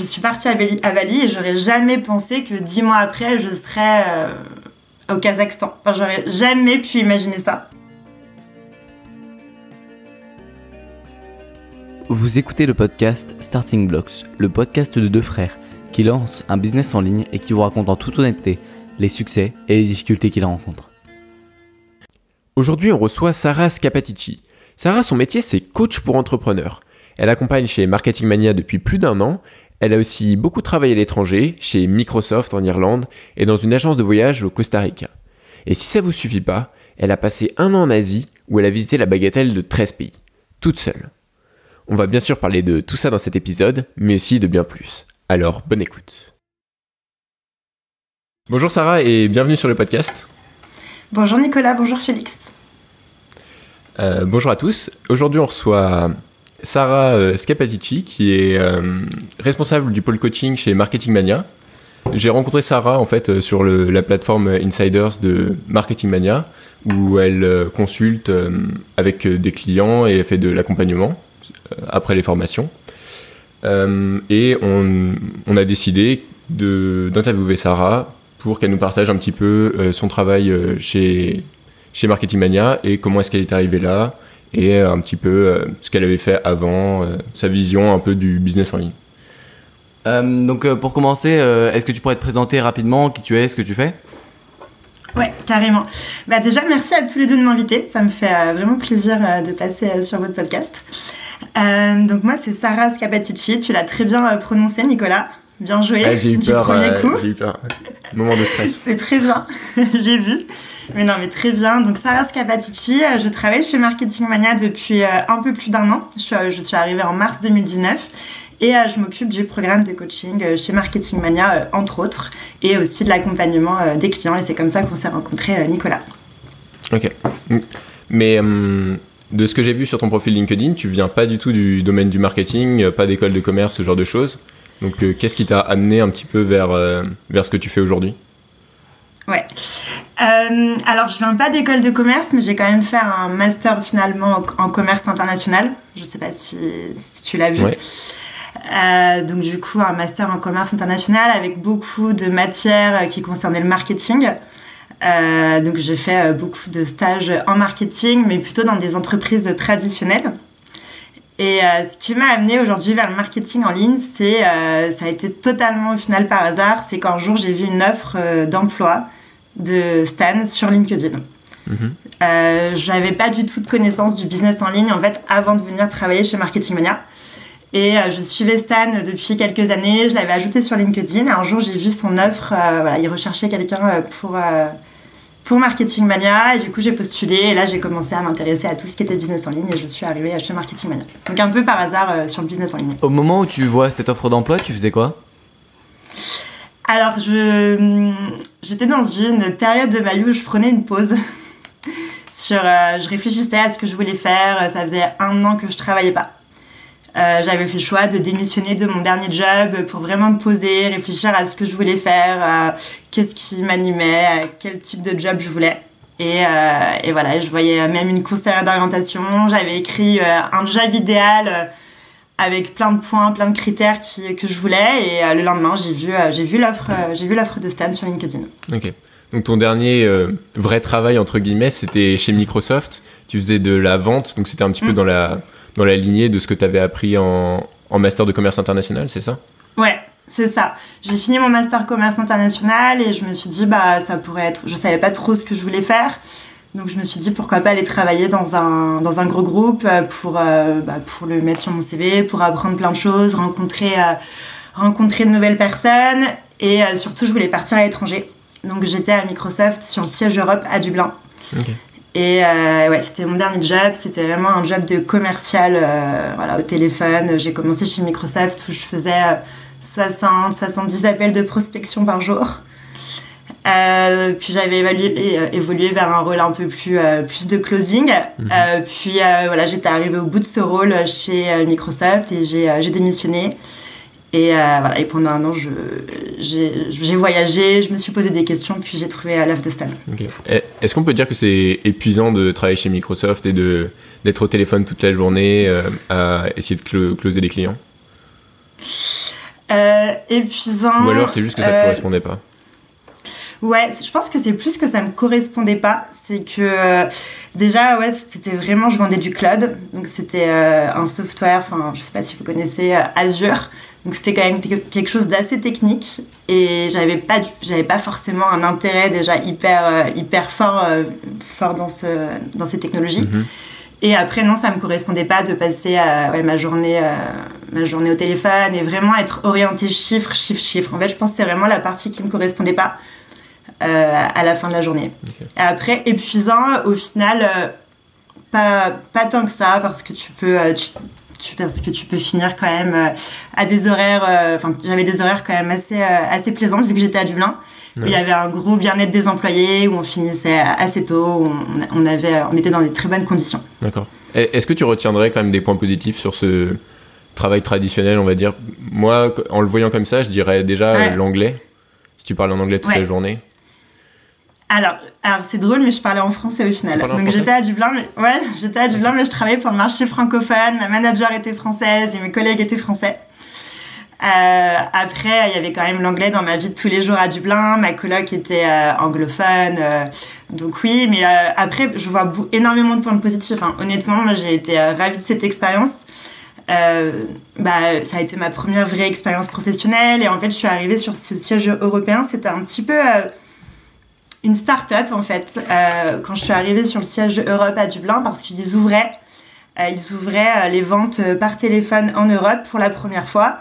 Je suis partie à Bali, à Bali et j'aurais jamais pensé que dix mois après, je serais euh, au Kazakhstan. Enfin, j'aurais jamais pu imaginer ça. Vous écoutez le podcast Starting Blocks, le podcast de deux frères qui lancent un business en ligne et qui vous racontent en toute honnêteté les succès et les difficultés qu'ils rencontrent. Aujourd'hui, on reçoit Sarah Scapatici. Sarah, son métier, c'est coach pour entrepreneurs. Elle accompagne chez Marketing Mania depuis plus d'un an elle a aussi beaucoup travaillé à l'étranger, chez Microsoft en Irlande et dans une agence de voyage au Costa Rica. Et si ça vous suffit pas, elle a passé un an en Asie où elle a visité la bagatelle de 13 pays, toute seule. On va bien sûr parler de tout ça dans cet épisode, mais aussi de bien plus. Alors, bonne écoute. Bonjour Sarah et bienvenue sur le podcast. Bonjour Nicolas, bonjour Félix. Euh, bonjour à tous. Aujourd'hui on reçoit Sarah euh, Scapatici, qui est euh, responsable du pôle coaching chez Marketing Mania. J'ai rencontré Sarah en fait euh, sur la plateforme Insiders de Marketing Mania, où elle consulte avec des clients et fait de l'accompagnement après les formations. et on, a décidé d'interviewer Sarah pour qu'elle nous partage un petit peu son travail chez, chez Marketing Mania et comment est-ce qu'elle est arrivée là, et euh, un petit peu euh, ce qu'elle avait fait avant, euh, sa vision un peu du business en ligne. donc pour commencer, est-ce que tu pourrais te présenter rapidement qui tu es, ce que tu fais? Ouais, carrément. Bah déjà, merci à tous les deux de m'inviter. Ça me fait vraiment plaisir de passer sur votre podcast. donc moi, c'est Sarah Scapatici. Tu l'as très bien prononcé, Nicolas. Bien joué. Ah, j'ai eu peur. j'ai eu peur. Moment de stress. c'est très bien. j'ai vu. Mais non, mais très bien. Donc, Sarah Scapatici, euh, je travaille chez Marketing Mania depuis euh, un peu plus d'un an. Je suis, euh, je suis arrivée en mars 2019. Et je m'occupe du programme de coaching chez Marketing Mania, entre autres, et aussi de l'accompagnement des clients. Et c'est comme ça qu'on s'est rencontré, Nicolas. Ok. Mais de ce que j'ai vu sur ton profil LinkedIn, tu viens pas du tout du domaine du marketing, pas d'école de commerce, ce genre de choses. Donc, qu'est-ce qui t'a amené un petit peu vers, vers ce que tu fais aujourd'hui? Ouais. Euh, alors, je viens pas d'école de commerce, mais j'ai quand même fait un master finalement en, commerce international. Je sais pas si, tu l'as vu. Euh, donc du coup, un master en commerce international avec beaucoup de matières qui concernaient le marketing. Euh, donc j'ai fait beaucoup de stages en marketing, mais plutôt dans des entreprises traditionnelles. Et ce qui m'a amené aujourd'hui vers le marketing en ligne, c'est ça a été totalement au final par hasard. C'est qu'un jour j'ai vu une offre d'emploi de Stan sur LinkedIn. Mhm. Euh, j'avais pas du tout de connaissance du business en ligne en fait avant de venir travailler chez Marketing Mania. Et euh, je suivais Stan depuis quelques années, je l'avais ajouté sur LinkedIn et un jour j'ai vu son offre, euh, voilà, il recherchait quelqu'un pour, pour Marketing Mania et du coup j'ai postulé et là j'ai commencé à m'intéresser à tout ce qui était business en ligne et je suis arrivée chez Marketing Mania. Donc un peu par hasard sur le business en ligne. Au moment où tu vois cette offre d'emploi, tu faisais quoi? Alors, je, j'étais dans une période de ma vie où je prenais une pause. Sur, euh, je réfléchissais à ce que je voulais faire. Ça faisait un an que je travaillais pas. Euh, j'avais fait le choix de démissionner de mon dernier job pour vraiment me poser, réfléchir à ce que je voulais faire, qu'est-ce qui m'animait, quel type de job je voulais. Et, euh, et voilà, je voyais même une conseillère d'orientation. J'avais écrit un job idéal avec plein de points, plein de critères qui, que je voulais. Et euh, le lendemain, j'ai vu, euh, j'ai vu l'offre, euh, j'ai vu l'offre de Stan sur LinkedIn. Ok. Donc ton dernier vrai travail entre guillemets, c'était chez Microsoft. Tu faisais de la vente, donc c'était un petit peu mm. dans la dans la lignée de ce que tu avais appris en, en master de commerce international, c'est ça? Ouais, c'est ça. J'ai fini mon master commerce international et je me suis dit bah ça pourrait être. Je savais pas trop ce que je voulais faire. Donc je me suis dit pourquoi pas aller travailler dans un, dans un gros groupe euh, pour, euh, bah, pour le mettre sur mon CV, pour apprendre plein de choses, rencontrer, euh, rencontrer de nouvelles personnes et surtout je voulais partir à l'étranger. Donc j'étais à Microsoft sur le siège Europe à Dublin. Et ouais, c'était mon dernier job, c'était vraiment un job de commercial voilà, au téléphone. J'ai commencé chez Microsoft où je faisais 60, 70 appels de prospection par jour. Euh, puis j'avais évalué, euh, évolué vers un rôle un peu plus, euh, plus de closing. Mhm. puis voilà, j'étais arrivée au bout de ce rôle chez Microsoft et j'ai démissionné. Et, voilà, et pendant un an, j'ai voyagé, je me suis posé des questions, puis j'ai trouvé l'œuvre de Stan. Est-ce qu'on peut dire que c'est épuisant de travailler chez Microsoft et d'être au téléphone toute la journée à essayer de closer les clients? Épuisant. Ou alors c'est juste que ça ne correspondait pas? Ouais, je pense que c'est plus que ça me correspondait pas. C'est que déjà, ouais, c'était vraiment, je vendais du cloud. Donc c'était un software, enfin, je sais pas si vous connaissez Azure. Donc c'était quand même quelque chose d'assez technique et j'avais pas j'avais pas forcément un intérêt déjà hyper euh, hyper fort euh, fort dans ce dans ces technologies. Mhm. Et après non, ça me correspondait pas de passer à, ma journée euh, ma journée au téléphone et vraiment être orienté chiffre chiffre chiffre. En fait, je pense que c'est vraiment la partie qui me correspondait pas à la fin de la journée. Et après épuisant au final pas, pas tant que ça parce que tu peux parce que tu peux finir quand même euh, à des horaires. Euh, enfin, j'avais des horaires quand même assez, euh, assez plaisantes vu que j'étais à Dublin. Il y avait un gros bien-être des employés où on finissait assez tôt, on, avait, on était dans des très bonnes conditions. D'accord. Est-ce que tu retiendrais quand même des points positifs sur ce travail traditionnel, on va dire? Moi, en le voyant comme ça, je dirais déjà l'anglais. Si tu parles en anglais toute la journée. Alors, alors c'est drôle, mais je parlais en français au final. Donc j'étais à Dublin, mais ouais, j'étais à Dublin, mais je travaillais pour le marché francophone. Ma manager était française et mes collègues étaient français. Euh, après, il y avait quand même l'anglais dans ma vie de tous les jours à Dublin. Ma coloc était euh, anglophone, euh, donc oui. Mais après, je vois énormément de points positifs. Hein. Honnêtement, moi, j'ai été ravie de cette expérience. bah, ça a été ma première vraie expérience professionnelle et en fait, je suis arrivée sur ce siège européen. C'était un petit peu une start-up en fait euh, quand je suis arrivée sur le siège Europe à Dublin parce qu'ils ouvraient euh, ils ouvraient euh, les ventes par téléphone en Europe pour la première fois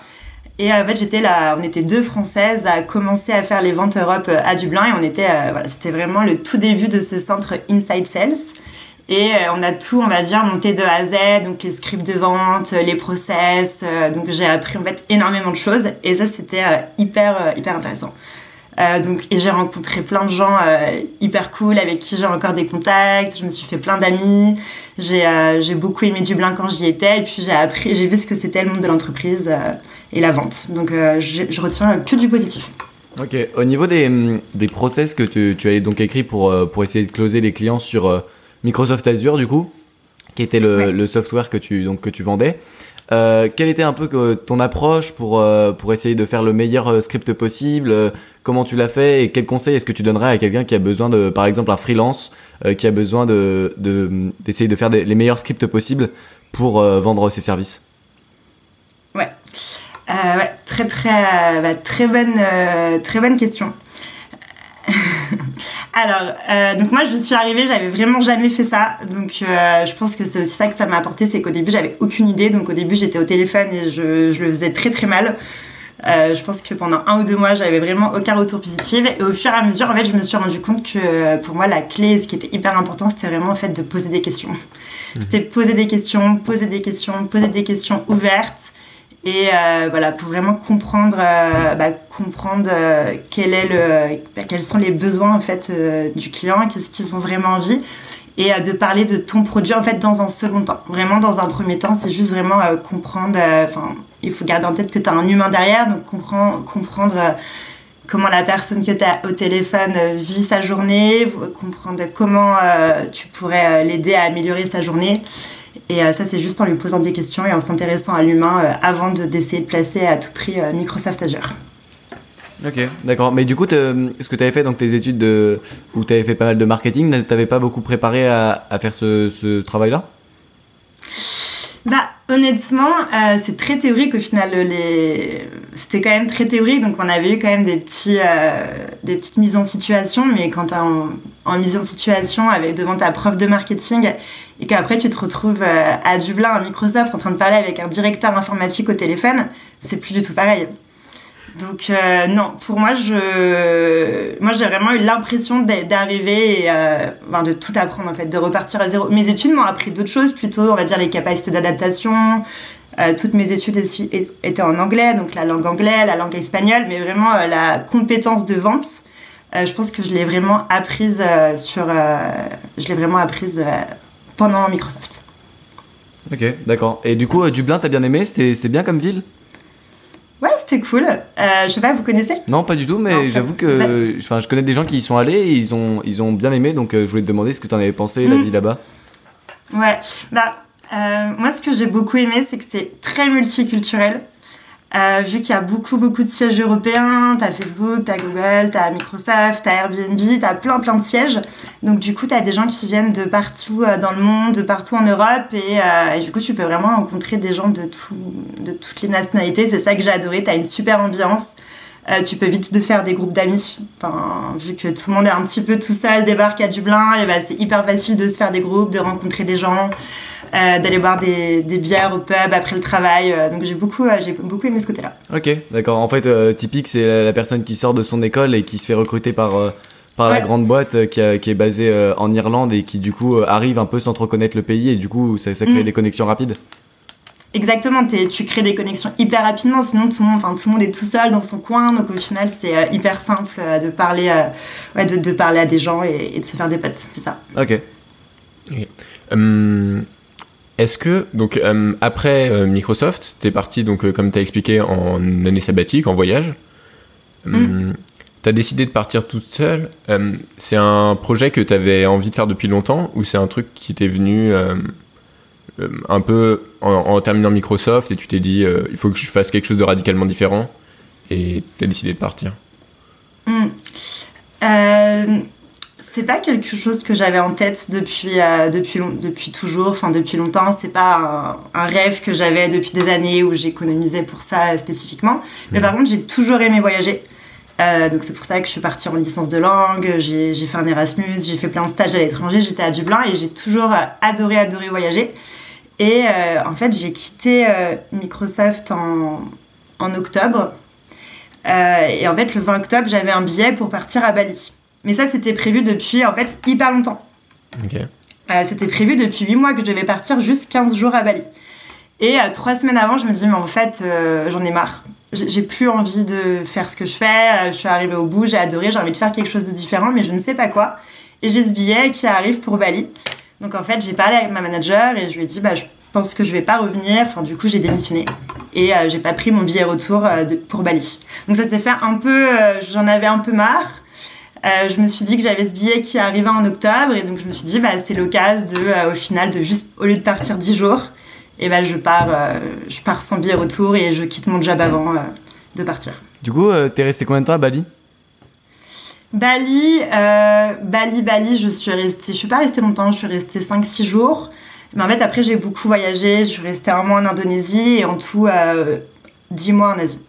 et en fait j'étais là on était deux françaises à commencer à faire les ventes Europe à Dublin et on était voilà c'était vraiment le tout début de ce centre Inside Sales et on a tout, on va dire, monté de A à Z, donc les scripts de vente, les process. donc j'ai appris en fait énormément de choses et ça c'était hyper hyper intéressant. Euh, donc, et j'ai rencontré plein de gens euh, hyper cool avec qui j'ai encore des contacts. Je me suis fait plein d'amis. J'ai euh, beaucoup aimé Dublin quand j'y étais. Et puis j'ai appris, j'ai vu ce que c'était le monde de l'entreprise et la vente. Donc je retiens que du positif. Ok. Au niveau des, des process que tu, tu as donc écrit pour, pour essayer de closer les clients sur Microsoft Azure, du coup, qui était le, le software que tu, donc, que tu vendais. Euh, quelle était un peu ton approche pour, pour essayer de faire le meilleur script possible comment tu l'as fait et quels conseils est-ce que tu donnerais à quelqu'un qui a besoin de, par exemple, un freelance, euh, qui a besoin d'essayer de, de, faire les meilleurs scripts possibles pour euh, vendre ses services? Ouais. Euh, ouais. très très, bah, très, bonne, très bonne question. Alors, donc moi je suis arrivée, j'avais vraiment jamais fait ça, donc je pense que c'est aussi ça que ça m'a apporté, c'est qu'au début j'avais aucune idée, donc au début j'étais au téléphone et je, je, le faisais très très mal. Euh, je pense que pendant un ou deux mois, j'avais vraiment aucun retour positif. Et au fur et à mesure, en fait, je me suis rendu compte que pour moi, la clé, ce qui était hyper important, c'était vraiment en fait de poser des questions. Mmh. C'était poser des questions, poser des questions, poser des questions ouvertes. Et euh, voilà, pour vraiment comprendre, euh, bah, comprendre le, bah, quels sont les besoins en fait du client, qu'est-ce qu'ils ont vraiment envie et de parler de ton produit en fait dans un second temps. Vraiment dans un premier temps, c'est juste vraiment comprendre, enfin il faut garder en tête que tu as un humain derrière, donc comprendre, euh, comment la personne que tu as au téléphone euh, vit sa journée, comprendre comment euh, tu pourrais l'aider à améliorer sa journée. Et ça, c'est juste en lui posant des questions et en s'intéressant à l'humain avant d'essayer de, placer à tout prix Microsoft Azure. Ok, d'accord. Mais du coup, ce que tu avais fait dans tes études de, où tu avais fait pas mal de marketing, tu n'avais pas beaucoup préparé à, à faire ce, ce travail-là? Bah, honnêtement, euh, c'est très théorique au final. Les... C'était quand même très théorique, donc on avait eu quand même des, petits, euh, des petites mises en situation, mais quand tu es en, mise en situation avec, devant ta prof de marketing et qu'après tu te retrouves euh, à Dublin, à Microsoft, en train de parler avec un directeur informatique au téléphone, c'est plus du tout pareil. Donc euh, non, pour moi, je, moi j'ai vraiment eu l'impression d'arriver et euh, de tout apprendre en fait, de repartir à zéro. Mes études m'ont appris d'autres choses, plutôt on va dire les capacités d'adaptation. Toutes mes études étaient en anglais, donc la langue anglaise, la langue espagnole, mais vraiment la compétence de vente. je pense que je l'ai vraiment apprise sur, je l'ai vraiment apprise pendant Microsoft. Ok, d'accord. Et du coup, Dublin, t'as bien aimé? C'est bien comme ville? Ouais, c'était cool. Euh, je sais pas, vous connaissez? Non, pas du tout, mais j'avoue que enfin, je connais des gens qui y sont allés et ils ont, ils ont bien aimé, donc euh, je voulais te demander ce que tu en avais pensé, la hmm. vie là-bas. Ouais, bah, euh, moi ce que j'ai beaucoup aimé, c'est que c'est très multiculturel. Euh, vu qu'il y a beaucoup, beaucoup de sièges européens, t'as Facebook, t'as Google, t'as Microsoft, t'as Airbnb, t'as plein, plein de sièges. Donc, du coup, t'as des gens qui viennent de partout euh, dans le monde, de partout en Europe. Euh, et, du coup, tu peux vraiment rencontrer des gens de, tout, de toutes les nationalités. C'est ça que j'ai adoré. T'as une super ambiance. tu peux vite te faire des groupes d'amis. Vu que tout le monde est un petit peu tout seul, débarque à Dublin, et bah, c'est hyper facile de se faire des groupes, de rencontrer des gens. Euh, d'aller boire des, des, bières au pub après le travail. Euh, donc j'ai beaucoup, euh, j'ai beaucoup aimé ce côté-là. Ok, d'accord. En fait, typique, c'est la, personne qui sort de son école et qui se fait recruter par, par la grande boîte qui, qui, est basée en Irlande et qui du coup arrive un peu sans trop connaître le pays et du coup ça, ça crée mm. des connexions rapides. Exactement, tu crées des connexions hyper rapidement, sinon tout le, monde, tout le monde est tout seul dans son coin, donc au final c'est hyper simple de, parler, ouais, de, de, parler à des gens et, de se faire des potes, c'est ça. Ok. Hum, est-ce que, donc, euh, après euh, Microsoft, tu es parti, donc, euh, comme tu as expliqué, en année sabbatique, en voyage. Mm. tu as décidé de partir toute seule. c'est un projet que tu avais envie de faire depuis longtemps ou c'est un truc qui t'est venu un peu en, terminant Microsoft et tu t'es dit il faut que je fasse quelque chose de radicalement différent et tu as décidé de partir? Mm c'est pas quelque chose que j'avais en tête depuis, euh, depuis, depuis toujours, enfin depuis longtemps. C'est pas un, rêve que j'avais depuis des années où j'économisais pour ça spécifiquement. Mais par contre, j'ai toujours aimé voyager. Euh, donc c'est pour ça que je suis partie en licence de langue, j'ai fait un Erasmus, j'ai fait plein de stages à l'étranger, j'étais à Dublin et j'ai toujours adoré, adoré voyager. Et euh, en fait, j'ai quitté Microsoft en, en octobre. et en fait, le 20 octobre, j'avais un billet pour partir à Bali. Mais ça, c'était prévu depuis en fait hyper longtemps. Euh, c'était prévu depuis 8 mois que je devais partir juste 15 jours à Bali. Et euh, trois semaines avant, je me dis, mais en fait, euh, j'en ai marre. J'ai plus envie de faire ce que je fais. je suis arrivée au bout, j'ai adoré, j'ai envie de faire quelque chose de différent, mais je ne sais pas quoi. Et j'ai ce billet qui arrive pour Bali. Donc en fait, j'ai parlé avec ma manager et je lui ai dit, bah, je pense que je vais pas revenir. Enfin, du coup, j'ai démissionné. Et j'ai pas pris mon billet retour pour Bali. Donc ça s'est fait un peu. J'en avais un peu marre. Euh, je me suis dit que j'avais ce billet qui arrivait en octobre et donc je me suis dit bah, c'est l'occasion de euh, au final de juste au lieu de partir 10 jours et bah, je pars euh, je pars sans billet retour et je quitte mon job avant de partir. Du coup, t'es resté combien de temps à Bali? Bali, Bali, Bali, je suis restée, je suis pas restée longtemps, je suis restée 5-6 jours. Mais en fait, après, j'ai beaucoup voyagé. Je suis restée un mois en Indonésie et en tout 10 mois en Asie.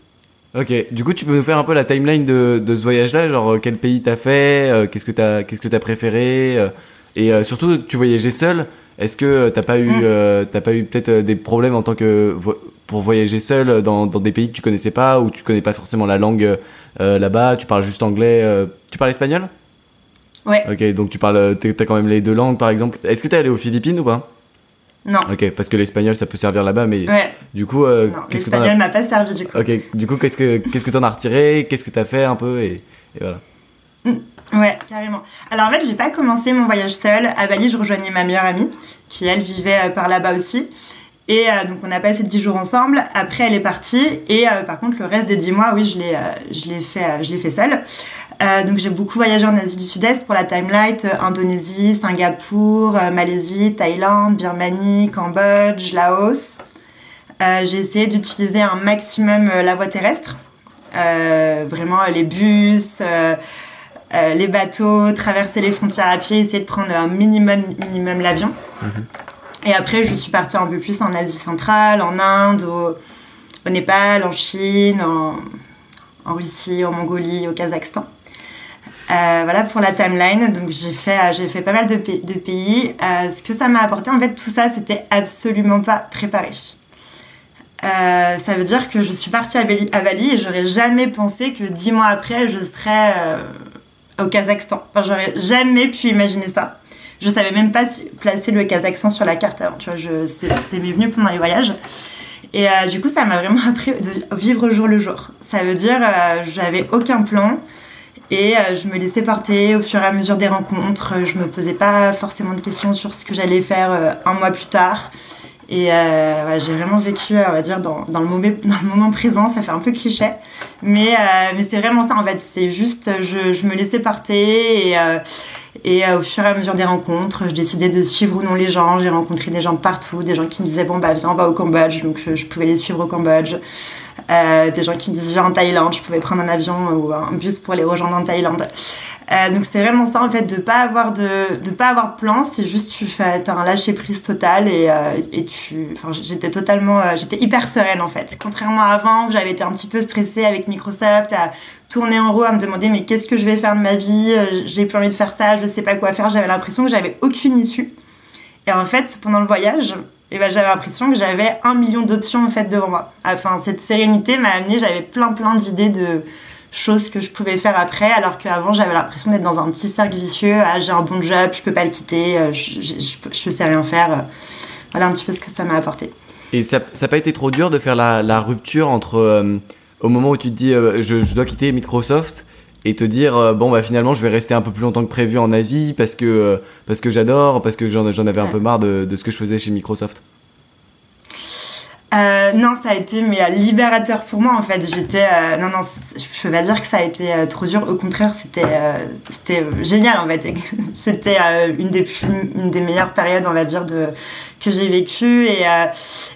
Ok, du coup, tu peux nous faire un peu la timeline de, de ce voyage-là, genre euh, quel pays t'as fait, euh, qu'est-ce que t'as, qu'est-ce que préféré, euh, et surtout tu voyageais seul. Est-ce que t'as pas eu, mm. t'as pas eu peut-être des problèmes en tant que pour voyager seul dans, dans, des pays que tu connaissais pas ou tu connais pas forcément la langue là-bas, tu parles juste anglais, tu parles espagnol? Ouais. Ok, donc tu parles, t'as quand même les deux langues par exemple. Est-ce que t'es allé aux Philippines ou pas? Non. Ok, parce que l'espagnol ça peut servir là-bas, mais du coup, euh, qu'est-ce que L'espagnol m'a pas servi du coup. Ok, du coup, qu'est-ce que qu'est-ce que t'en as retiré Qu'est-ce que t'as fait un peu et, voilà. Mm. Ouais, carrément. Alors en fait, j'ai pas commencé mon voyage seul. À Bali, je rejoignais ma meilleure amie, qui elle vivait euh, par là-bas aussi. Et euh, donc on a passé 10 jours ensemble. Après, elle est partie. Et par contre, le reste des 10 mois, oui, je l'ai, je l'ai fait, je l'ai fait seule. Euh, donc j'ai beaucoup voyagé en Asie du Sud-Est pour la Timelight, euh, Indonésie, Singapour, euh, Malaisie, Thaïlande, Birmanie, Cambodge, Laos. j'ai essayé d'utiliser un maximum la voie terrestre, vraiment les bus, les bateaux, traverser les frontières à pied, essayer de prendre un minimum, minimum l'avion. Mhm. Et après, je suis partie un peu plus en Asie centrale, en Inde, au, Népal, en Chine, en, Russie, en Mongolie, au Kazakhstan. Euh, voilà pour la timeline. Donc j'ai fait, euh, fait pas mal de, de pays. Euh, ce que ça m'a apporté, en fait, tout ça, c'était absolument pas préparé. ça veut dire que je suis partie à Bali, à Bali et j'aurais jamais pensé que dix mois après, je serais au Kazakhstan. Enfin, j'aurais jamais pu imaginer ça. Je savais même pas placer le Kazakhstan sur la carte avant. Tu vois, c'est venu pendant les voyages. Et du coup, ça m'a vraiment appris de vivre jour le jour. Ça veut dire, j'avais aucun plan. Et euh, je me laissais porter au fur et à mesure des rencontres. Je me posais pas forcément de questions sur ce que j'allais faire euh, un mois plus tard. Et euh, j'ai vraiment vécu, on va dire, dans, le moment, présent. Ça fait un peu cliché. Mais, mais c'est vraiment ça, en fait. C'est juste, je, je, me laissais porter. Et, et au fur et à mesure des rencontres, je décidais de suivre ou non les gens. J'ai rencontré des gens partout. Des gens qui me disaient, bon, bah, viens, on va au Cambodge. Donc, je, je pouvais les suivre au Cambodge. des gens qui me disent viens en Thaïlande, je pouvais prendre un avion ou un bus pour les rejoindre en Thaïlande. Euh, donc c'est vraiment ça en fait de pas avoir de de pas avoir de plan, c'est juste tu fais as un lâcher prise total et, euh, et tu enfin j'étais totalement euh, j'étais hyper sereine en fait. Contrairement à avant où j'avais été un petit peu stressée avec Microsoft à tourner en rond à me demander mais qu'est-ce que je vais faire de ma vie, j'ai plus envie de faire ça, je sais pas quoi faire, j'avais l'impression que j'avais aucune issue. Et en fait, pendant le voyage, eh ben, j'avais l'impression que j'avais un million d'options en fait devant moi. Enfin, cette sérénité m'a amené, j'avais plein plein d'idées de choses que je pouvais faire après, alors qu'avant j'avais l'impression d'être dans un petit cercle vicieux. Ah, j'ai un bon job, je peux pas le quitter, euh, je, je, sais rien faire. Voilà un petit peu ce que ça m'a apporté. Et ça n'a pas été trop dur de faire la, la rupture entre euh, au moment où tu te dis euh, je, je, dois quitter Microsoft et te dire bon bah finalement je vais rester un peu plus longtemps que prévu en Asie parce que parce que j'adore parce que j'en avais un peu marre de, de, ce que je faisais chez Microsoft. Euh, non, ça a été mais libérateur pour moi en fait. J'étais euh, non non, je peux pas dire que ça a été euh, trop dur. Au contraire, c'était c'était génial en fait. c'était une des une des meilleures périodes on va dire de que j'ai vécu et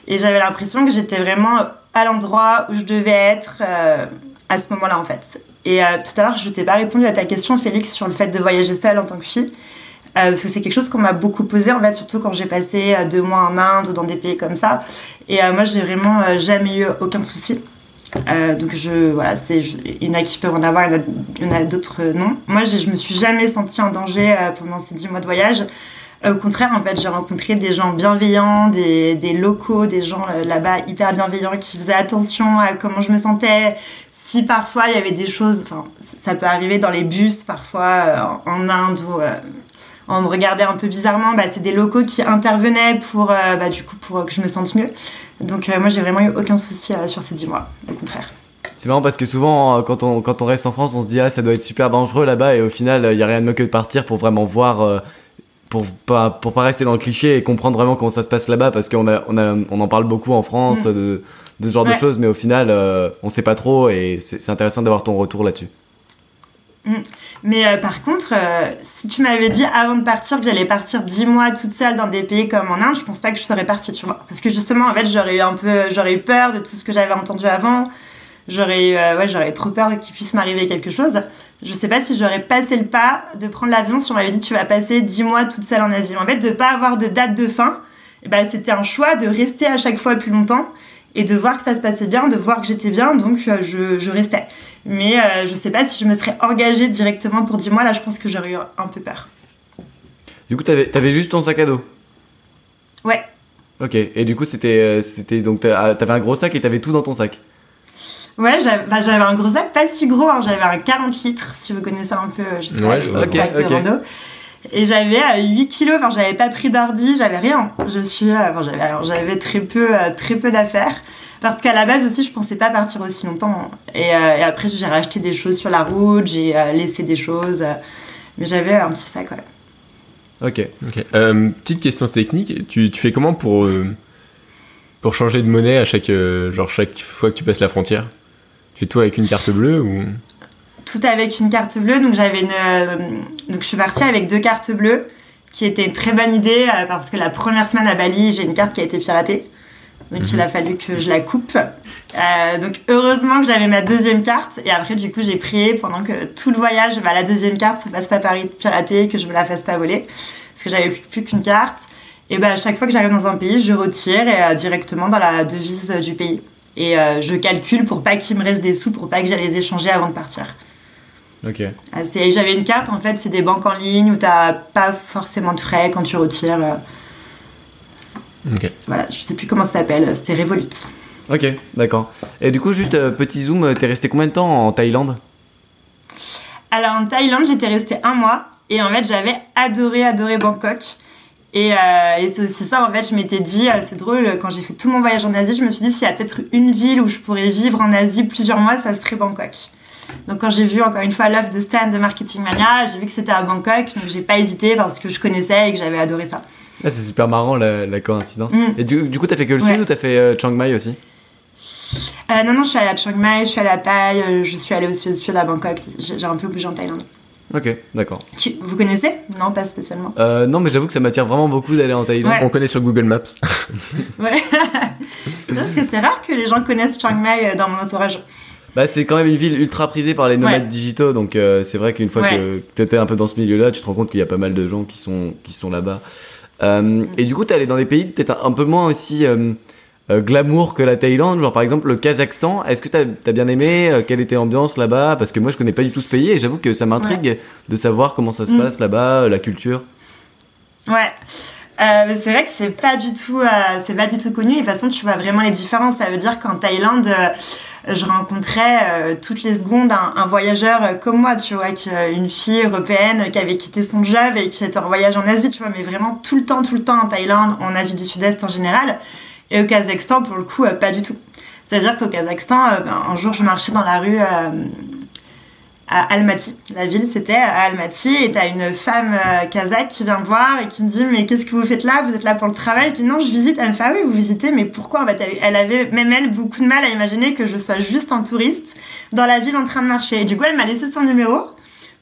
et j'avais l'impression que j'étais vraiment à l'endroit où je devais être à ce moment-là en fait. Et tout à l'heure, je t'ai pas répondu à ta question Félix sur le fait de voyager seule en tant que fille. Euh, parce que c'est quelque chose qu'on m'a beaucoup posé en fait, surtout quand j'ai passé euh, deux mois en Inde ou dans des pays comme ça. Et euh, moi, j'ai vraiment jamais eu aucun souci. donc je voilà, c'est il y en a qui peuvent en avoir, il y en a, d'autres non. Moi, je me suis jamais sentie en danger pendant ces dix mois de voyage. Au contraire, en fait, j'ai rencontré des gens bienveillants, des, des locaux, des gens là-bas hyper bienveillants qui faisaient attention à comment je me sentais. Si parfois il y avait des choses, enfin, ça peut arriver dans les bus parfois en Inde ou on me regardait un peu bizarrement, bah, c'est des locaux qui intervenaient pour, euh, bah, du coup, pour que je me sente mieux. Donc euh, moi, j'ai vraiment eu aucun souci euh, sur ces 10 mois, au contraire. C'est marrant parce que souvent, quand on, quand on reste en France, on se dit ah ça doit être super dangereux là-bas et au final, il n'y a rien de mieux que de partir pour vraiment voir, pour pas pour pas rester dans le cliché et comprendre vraiment comment ça se passe là-bas parce qu'on a, on a, on en parle beaucoup en France mm. de, de, ce genre de choses, mais au final, on sait pas trop et c'est intéressant d'avoir ton retour là-dessus. Mm. Mais euh, par contre, euh, si tu m'avais dit avant de partir que j'allais partir 10 mois toute seule dans des pays comme en Inde, je pense pas que je serais partie, tu vois. Parce que justement, en fait, j'aurais eu un peu, j'aurais eu peur de tout ce que j'avais entendu avant. J'aurais eu, euh, ouais, j'aurais trop peur qu'il puisse m'arriver quelque chose. Je sais pas si j'aurais passé le pas de prendre l'avion si on m'avait dit tu vas passer 10 mois toute seule en Asie. En fait, de pas avoir de date de fin, eh ben, c'était un choix de rester à chaque fois plus longtemps et de voir que ça se passait bien, de voir que j'étais bien, donc je, je restais. Mais euh, je sais pas si je me serais engagée directement pour 10 mois, là je pense que j'aurais eu un peu peur. Du coup, t'avais avais juste ton sac à dos? Ouais. Ok, et du coup, c'était. Euh, c'était donc ah, t'avais un gros sac et t'avais tout dans ton sac? Ouais, j'avais bah, un gros sac, pas si gros, hein, j'avais un 40 litres, si vous connaissez un peu, je sais pas, le sac de rando. Et j'avais 8 euh, kilos, enfin j'avais pas pris d'ordi, j'avais rien. Je suis, enfin j'avais très peu, très peu d'affaires. Parce qu'à la base aussi, je pensais pas partir aussi longtemps. Et, euh, après, j'ai racheté des choses sur la route, j'ai euh, laissé des choses. Euh, mais j'avais un petit sac, ouais. Ok. petite question technique. Tu, tu fais comment pour, pour changer de monnaie à chaque, genre chaque fois que tu passes la frontière? Tu fais tout avec une carte bleue ou? Tout avec une carte bleue. Donc, j'avais une, donc je suis partie avec deux cartes bleues, qui était une très bonne idée parce que la première semaine à Bali, j'ai une carte qui a été piratée. Donc il a mhm. fallu que je la coupe. Euh, donc heureusement que j'avais ma deuxième carte. Et après, du coup, j'ai prié pendant que tout le voyage, bah, la deuxième carte se passe pas piratée, que je me la fasse pas voler. Parce que j'avais plus, qu'une carte. Et bah, à chaque fois que j'arrive dans un pays, je retire et, euh, directement dans la devise euh, du pays. Et je calcule pour pas qu'il me reste des sous, pour pas que j'aille les échanger avant de partir. Ok. J'avais une carte, en fait, c'est des banques en ligne où t'as pas forcément de frais quand tu retires. Voilà, je sais plus comment ça s'appelle, c'était Revolut. Ok, d'accord. Et du coup, juste euh, petit zoom, euh, t'es resté combien de temps en Thaïlande? Alors en Thaïlande, j'étais restée un mois et en fait, j'avais adoré, adoré Bangkok. Et, euh, et c'est aussi ça, en fait, je m'étais dit, c'est drôle, quand j'ai fait tout mon voyage en Asie, je me suis dit, s'il y a peut-être une ville où je pourrais vivre en Asie plusieurs mois, ça serait Bangkok. Donc quand j'ai vu encore une fois l'offre de stand de Marketing Mania, j'ai vu que c'était à Bangkok, donc j'ai pas hésité parce que je connaissais et que j'avais adoré ça. Ah, c'est super marrant la, coïncidence. Mm. Et du, du coup, t'as fait que le sud ou t'as fait euh, Chiang Mai aussi? Euh, Non, non, je suis allée à Chiang Mai, je suis allée à Pai, euh, je suis allée aussi au sud à Bangkok. J'ai un peu bougé en Thaïlande. Ok, d'accord. Vous connaissez? Non, pas spécialement. Euh, non, mais j'avoue que ça m'attire vraiment beaucoup d'aller en Thaïlande. On connaît sur Google Maps. ouais. Parce que c'est rare que les gens connaissent Chiang Mai dans mon entourage. Bah, c'est quand même une ville ultra prisée par les nomades digitaux, donc euh, c'est vrai qu'une fois que tu étais un peu dans ce milieu-là, tu te rends compte qu'il y a pas mal de gens qui sont, qui sont là-bas. Euh, et du coup, tu es allé dans des pays peut-être un peu moins aussi euh, glamour que la Thaïlande, genre par exemple le Kazakhstan. Est-ce que tu as, bien aimé euh, Quelle était l'ambiance là-bas? Parce que moi je connais pas du tout ce pays et j'avoue que ça m'intrigue de savoir comment ça se mm. passe là-bas, euh, la culture. Ouais. c'est vrai que c'est pas du tout c'est pas du tout connu et de toute façon tu vois vraiment les différences ça veut dire qu'en Thaïlande je rencontrais toutes les secondes un, voyageur comme moi tu vois une fille européenne qui avait quitté son job et qui était en voyage en Asie tu vois mais vraiment tout le temps tout le temps en Thaïlande en Asie du Sud-Est en général et au Kazakhstan, pour le coup, euh, pas du tout. C'est-à-dire qu'au Kazakhstan, euh, ben, un jour, je marchais dans la rue euh, à Almaty. La ville, c'était à Almaty. Et t'as une femme kazakh qui vient me voir et qui me dit Mais qu'est-ce que vous faites là? Vous êtes là pour le travail? Je dis Non, je visite. Elle me fait Ah oui, vous visitez, mais pourquoi? En fait, elle, avait, même elle, beaucoup de mal à imaginer que je sois juste en touriste dans la ville en train de marcher. Et du coup, elle m'a laissé son numéro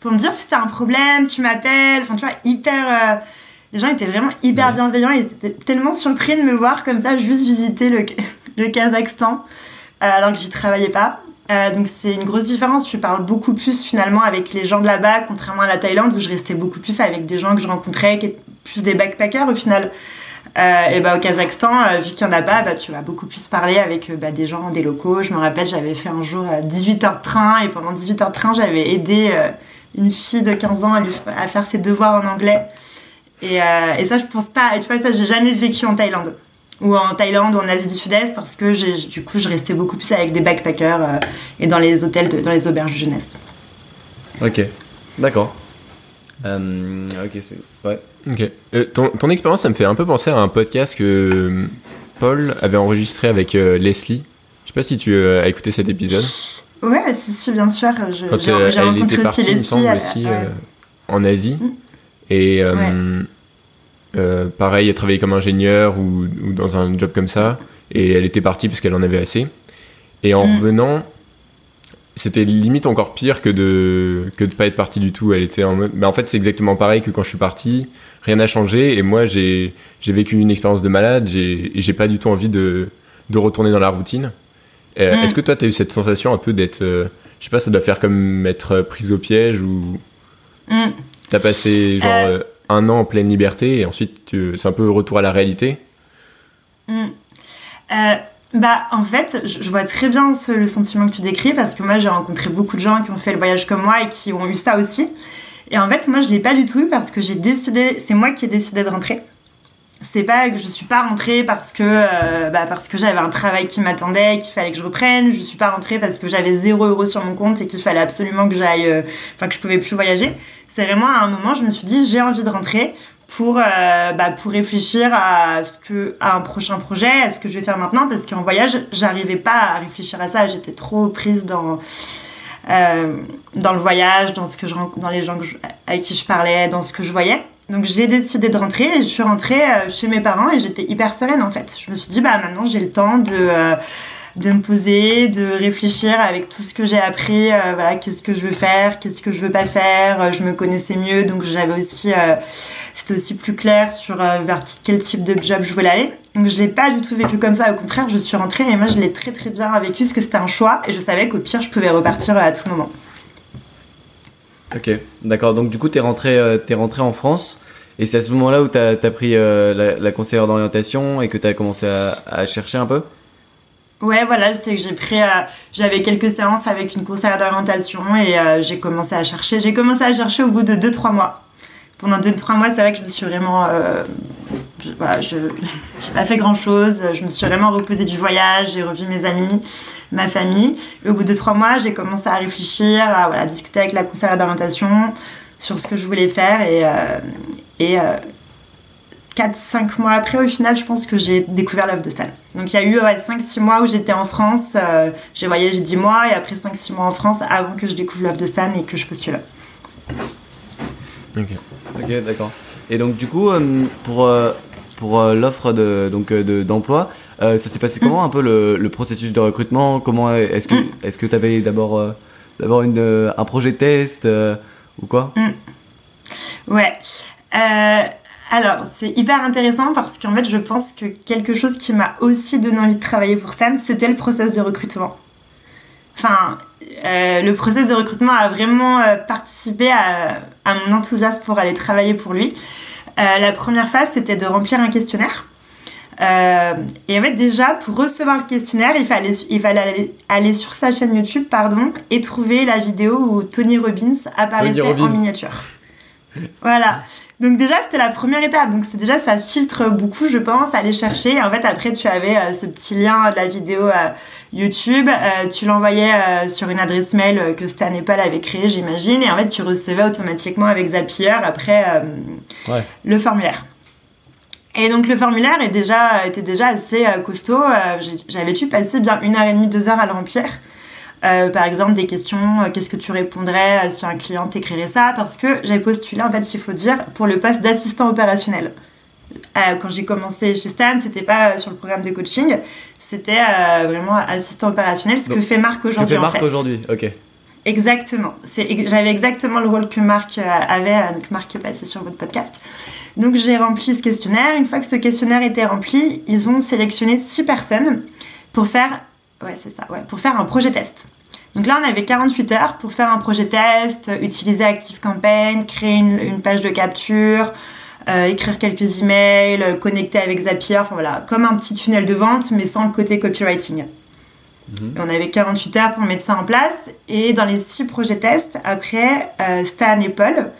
pour me dire Si t'as un problème, tu m'appelles. Enfin, tu vois, hyper les gens étaient vraiment hyper bienveillants. Ils étaient tellement surpris de me voir comme ça, juste visiter le, le Kazakhstan, euh, alors que j'y travaillais pas. Euh, donc c'est une grosse différence. Je parle beaucoup plus finalement avec les gens de là-bas, contrairement à la Thaïlande où je restais beaucoup plus avec des gens que je rencontrais, qui étaient plus des backpackers au final. Euh, et bah au Kazakhstan, vu qu'il n'y en a pas, bah, tu vas beaucoup plus parler avec bah, des gens, des locaux. Je me rappelle, j'avais fait un jour 18 heures de train et pendant 18 heures de train, j'avais aidé une fille de 15 ans à, faire ses devoirs en anglais. Euh, et, ça, je pense pas. Et tu vois, ça, j'ai jamais vécu en Thaïlande. Ou en Thaïlande ou en Asie du Sud-Est parce que du coup, je restais beaucoup plus avec des backpackers euh, et dans les hôtels, dans les auberges de jeunesse. Ok, d'accord. Euh, ok, c'est. Ouais. Ok. ton, ton expérience, ça me fait un peu penser à un podcast que Paul avait enregistré avec Leslie. Je sais pas si tu as écouté cet épisode. Ouais, si, si, bien sûr. Je, Quand elle était partie, il me semble, aussi, en Asie. Mm. Et euh, euh, pareil, elle travaillait comme ingénieure ou, dans un job comme ça. Et elle était partie parce qu'elle en avait assez. Et en mm. revenant, c'était limite encore pire que de que de pas être partie du tout. Elle était en mode. Mais en fait, c'est exactement pareil que quand je suis parti. Rien n'a changé. Et moi, j'ai vécu une expérience de malade. Et j'ai pas du tout envie de, de retourner dans la routine. Euh, mm. Est-ce que toi, tu as eu cette sensation un peu d'être. je sais pas, ça doit faire comme être prise au piège ou. Mm. T'as passé genre euh. Un an en pleine liberté et ensuite c'est un peu retour à la réalité hmm. euh, bah, en fait, je, vois très bien le sentiment que tu décris parce que moi, j'ai rencontré beaucoup de gens qui ont fait le voyage comme moi et qui ont eu ça aussi. Et en fait, moi, je l'ai pas du tout eu parce que j'ai décidé, c'est moi qui ai décidé de rentrer c'est pas que je suis pas rentrée parce que euh, bah parce que j'avais un travail qui m'attendait qu'il fallait que je reprenne. Je suis pas rentrée parce que j'avais 0 euros sur mon compte et qu'il fallait absolument que j'aille euh, enfin que je pouvais plus voyager. C'est vraiment à un moment je me suis dit j'ai envie de rentrer pour euh, bah, pour réfléchir à ce que à un prochain projet à ce que je vais faire maintenant. Parce qu'en voyage j'arrivais pas à réfléchir à ça. J'étais trop prise dans dans le voyage dans ce que je dans les gens avec qui je parlais dans ce que je voyais donc j'ai décidé de rentrer et je suis rentrée euh, chez mes parents et j'étais hyper sereine en fait. Je me suis dit bah maintenant j'ai le temps de euh, de me poser, de réfléchir avec tout ce que j'ai appris, euh, voilà, qu'est-ce que je veux faire, qu'est-ce que je veux pas faire, je me connaissais mieux, donc j'avais aussi, c'était aussi plus clair sur vers quel type de job je voulais aller. Donc je l'ai pas du tout vécu comme ça, au contraire, je suis rentrée et moi je l'ai très très bien vécu, parce que c'était un choix et je savais qu'au pire je pouvais repartir à tout moment. Ok, d'accord. Donc du coup, tu es, rentré, en France. Et c'est à ce moment-là où tu as, pris euh, la, conseillère d'orientation et que tu as commencé à, chercher un peu? Ouais, voilà, c'est que j'ai pris. Euh, j'avais quelques séances avec une conseillère d'orientation et j'ai commencé à chercher. J'ai commencé à chercher au bout de 2-3 mois. Pendant 2-3 mois, c'est vrai que je me suis vraiment. je n'ai pas fait grand-chose. Je me suis vraiment reposée du voyage, j'ai revu mes amis ma famille. Et au bout de trois mois, j'ai commencé à réfléchir, à voilà, discuter avec la conseillère d'orientation sur ce que je voulais faire. Et, euh, et 4-5 euh, mois après, au final, je pense que j'ai découvert l'œuvre de Stan. Donc il y a eu 5-6 mois où j'étais en France, euh, j'ai voyagé 10 mois, et après 5-6 mois en France avant que je découvre l'œuvre de Stan et que je postule. Ok, ok, d'accord. Et donc du coup, pour, pour l'offre d'emploi, de, euh, ça s'est passé comment un peu le, processus de recrutement? Comment est-ce que mm. est-ce que tu avais d'abord euh, d'abord une euh, un projet test ou quoi? Mm. Ouais. Euh, alors, c'est hyper intéressant parce qu'en fait, je pense que quelque chose qui m'a aussi donné envie de travailler pour Stan, c'était le process de recrutement. Enfin, euh, le process de recrutement a vraiment euh, participé à, à, mon enthousiasme pour aller travailler pour lui. la première phase, c'était de remplir un questionnaire. Euh, et en fait, déjà, pour recevoir le questionnaire, il fallait, il fallait aller, sur sa chaîne YouTube pardon, et trouver la vidéo où Tony Robbins apparaissait en miniature. voilà. Donc déjà, c'était la première étape. Donc c'est déjà, ça filtre beaucoup, je pense, aller chercher. En fait, après, tu avais euh, ce petit lien de la vidéo euh, YouTube. tu l'envoyais sur une adresse mail que Stan avait créée, j'imagine. Et en fait, tu recevais automatiquement avec Zapier après le formulaire. Et donc le formulaire est déjà, était déjà assez euh, costaud. Euh, j'avais dû passer bien une heure et demie, deux heures à le remplir. Euh, par exemple, des questions, qu'est-ce que tu répondrais si un client t'écrirait ça Parce que j'avais postulé, en fait, il faut dire, pour le poste d'assistant opérationnel. quand j'ai commencé chez Stan, c'était pas sur le programme de coaching, c'était vraiment assistant opérationnel, ce que fait Marc aujourd'hui. Ce que fait Marc aujourd'hui, ok. Exactement. J'avais exactement le rôle que Marc avait, que Marc est passé sur votre podcast. Donc j'ai rempli ce questionnaire. Une fois que ce questionnaire était rempli, ils ont sélectionné six personnes pour faire, ouais, c'est ça, ouais, pour faire un projet test. Donc là, on avait 48 heures pour faire un projet test, utiliser ActiveCampaign, créer une, page de capture, euh, écrire quelques emails, connecter avec Zapier, enfin voilà, comme un petit tunnel de vente, mais sans le côté copywriting. Mhm. On avait 48 heures pour mettre ça en place. Et dans les six projets tests, après, euh, Stan et Paul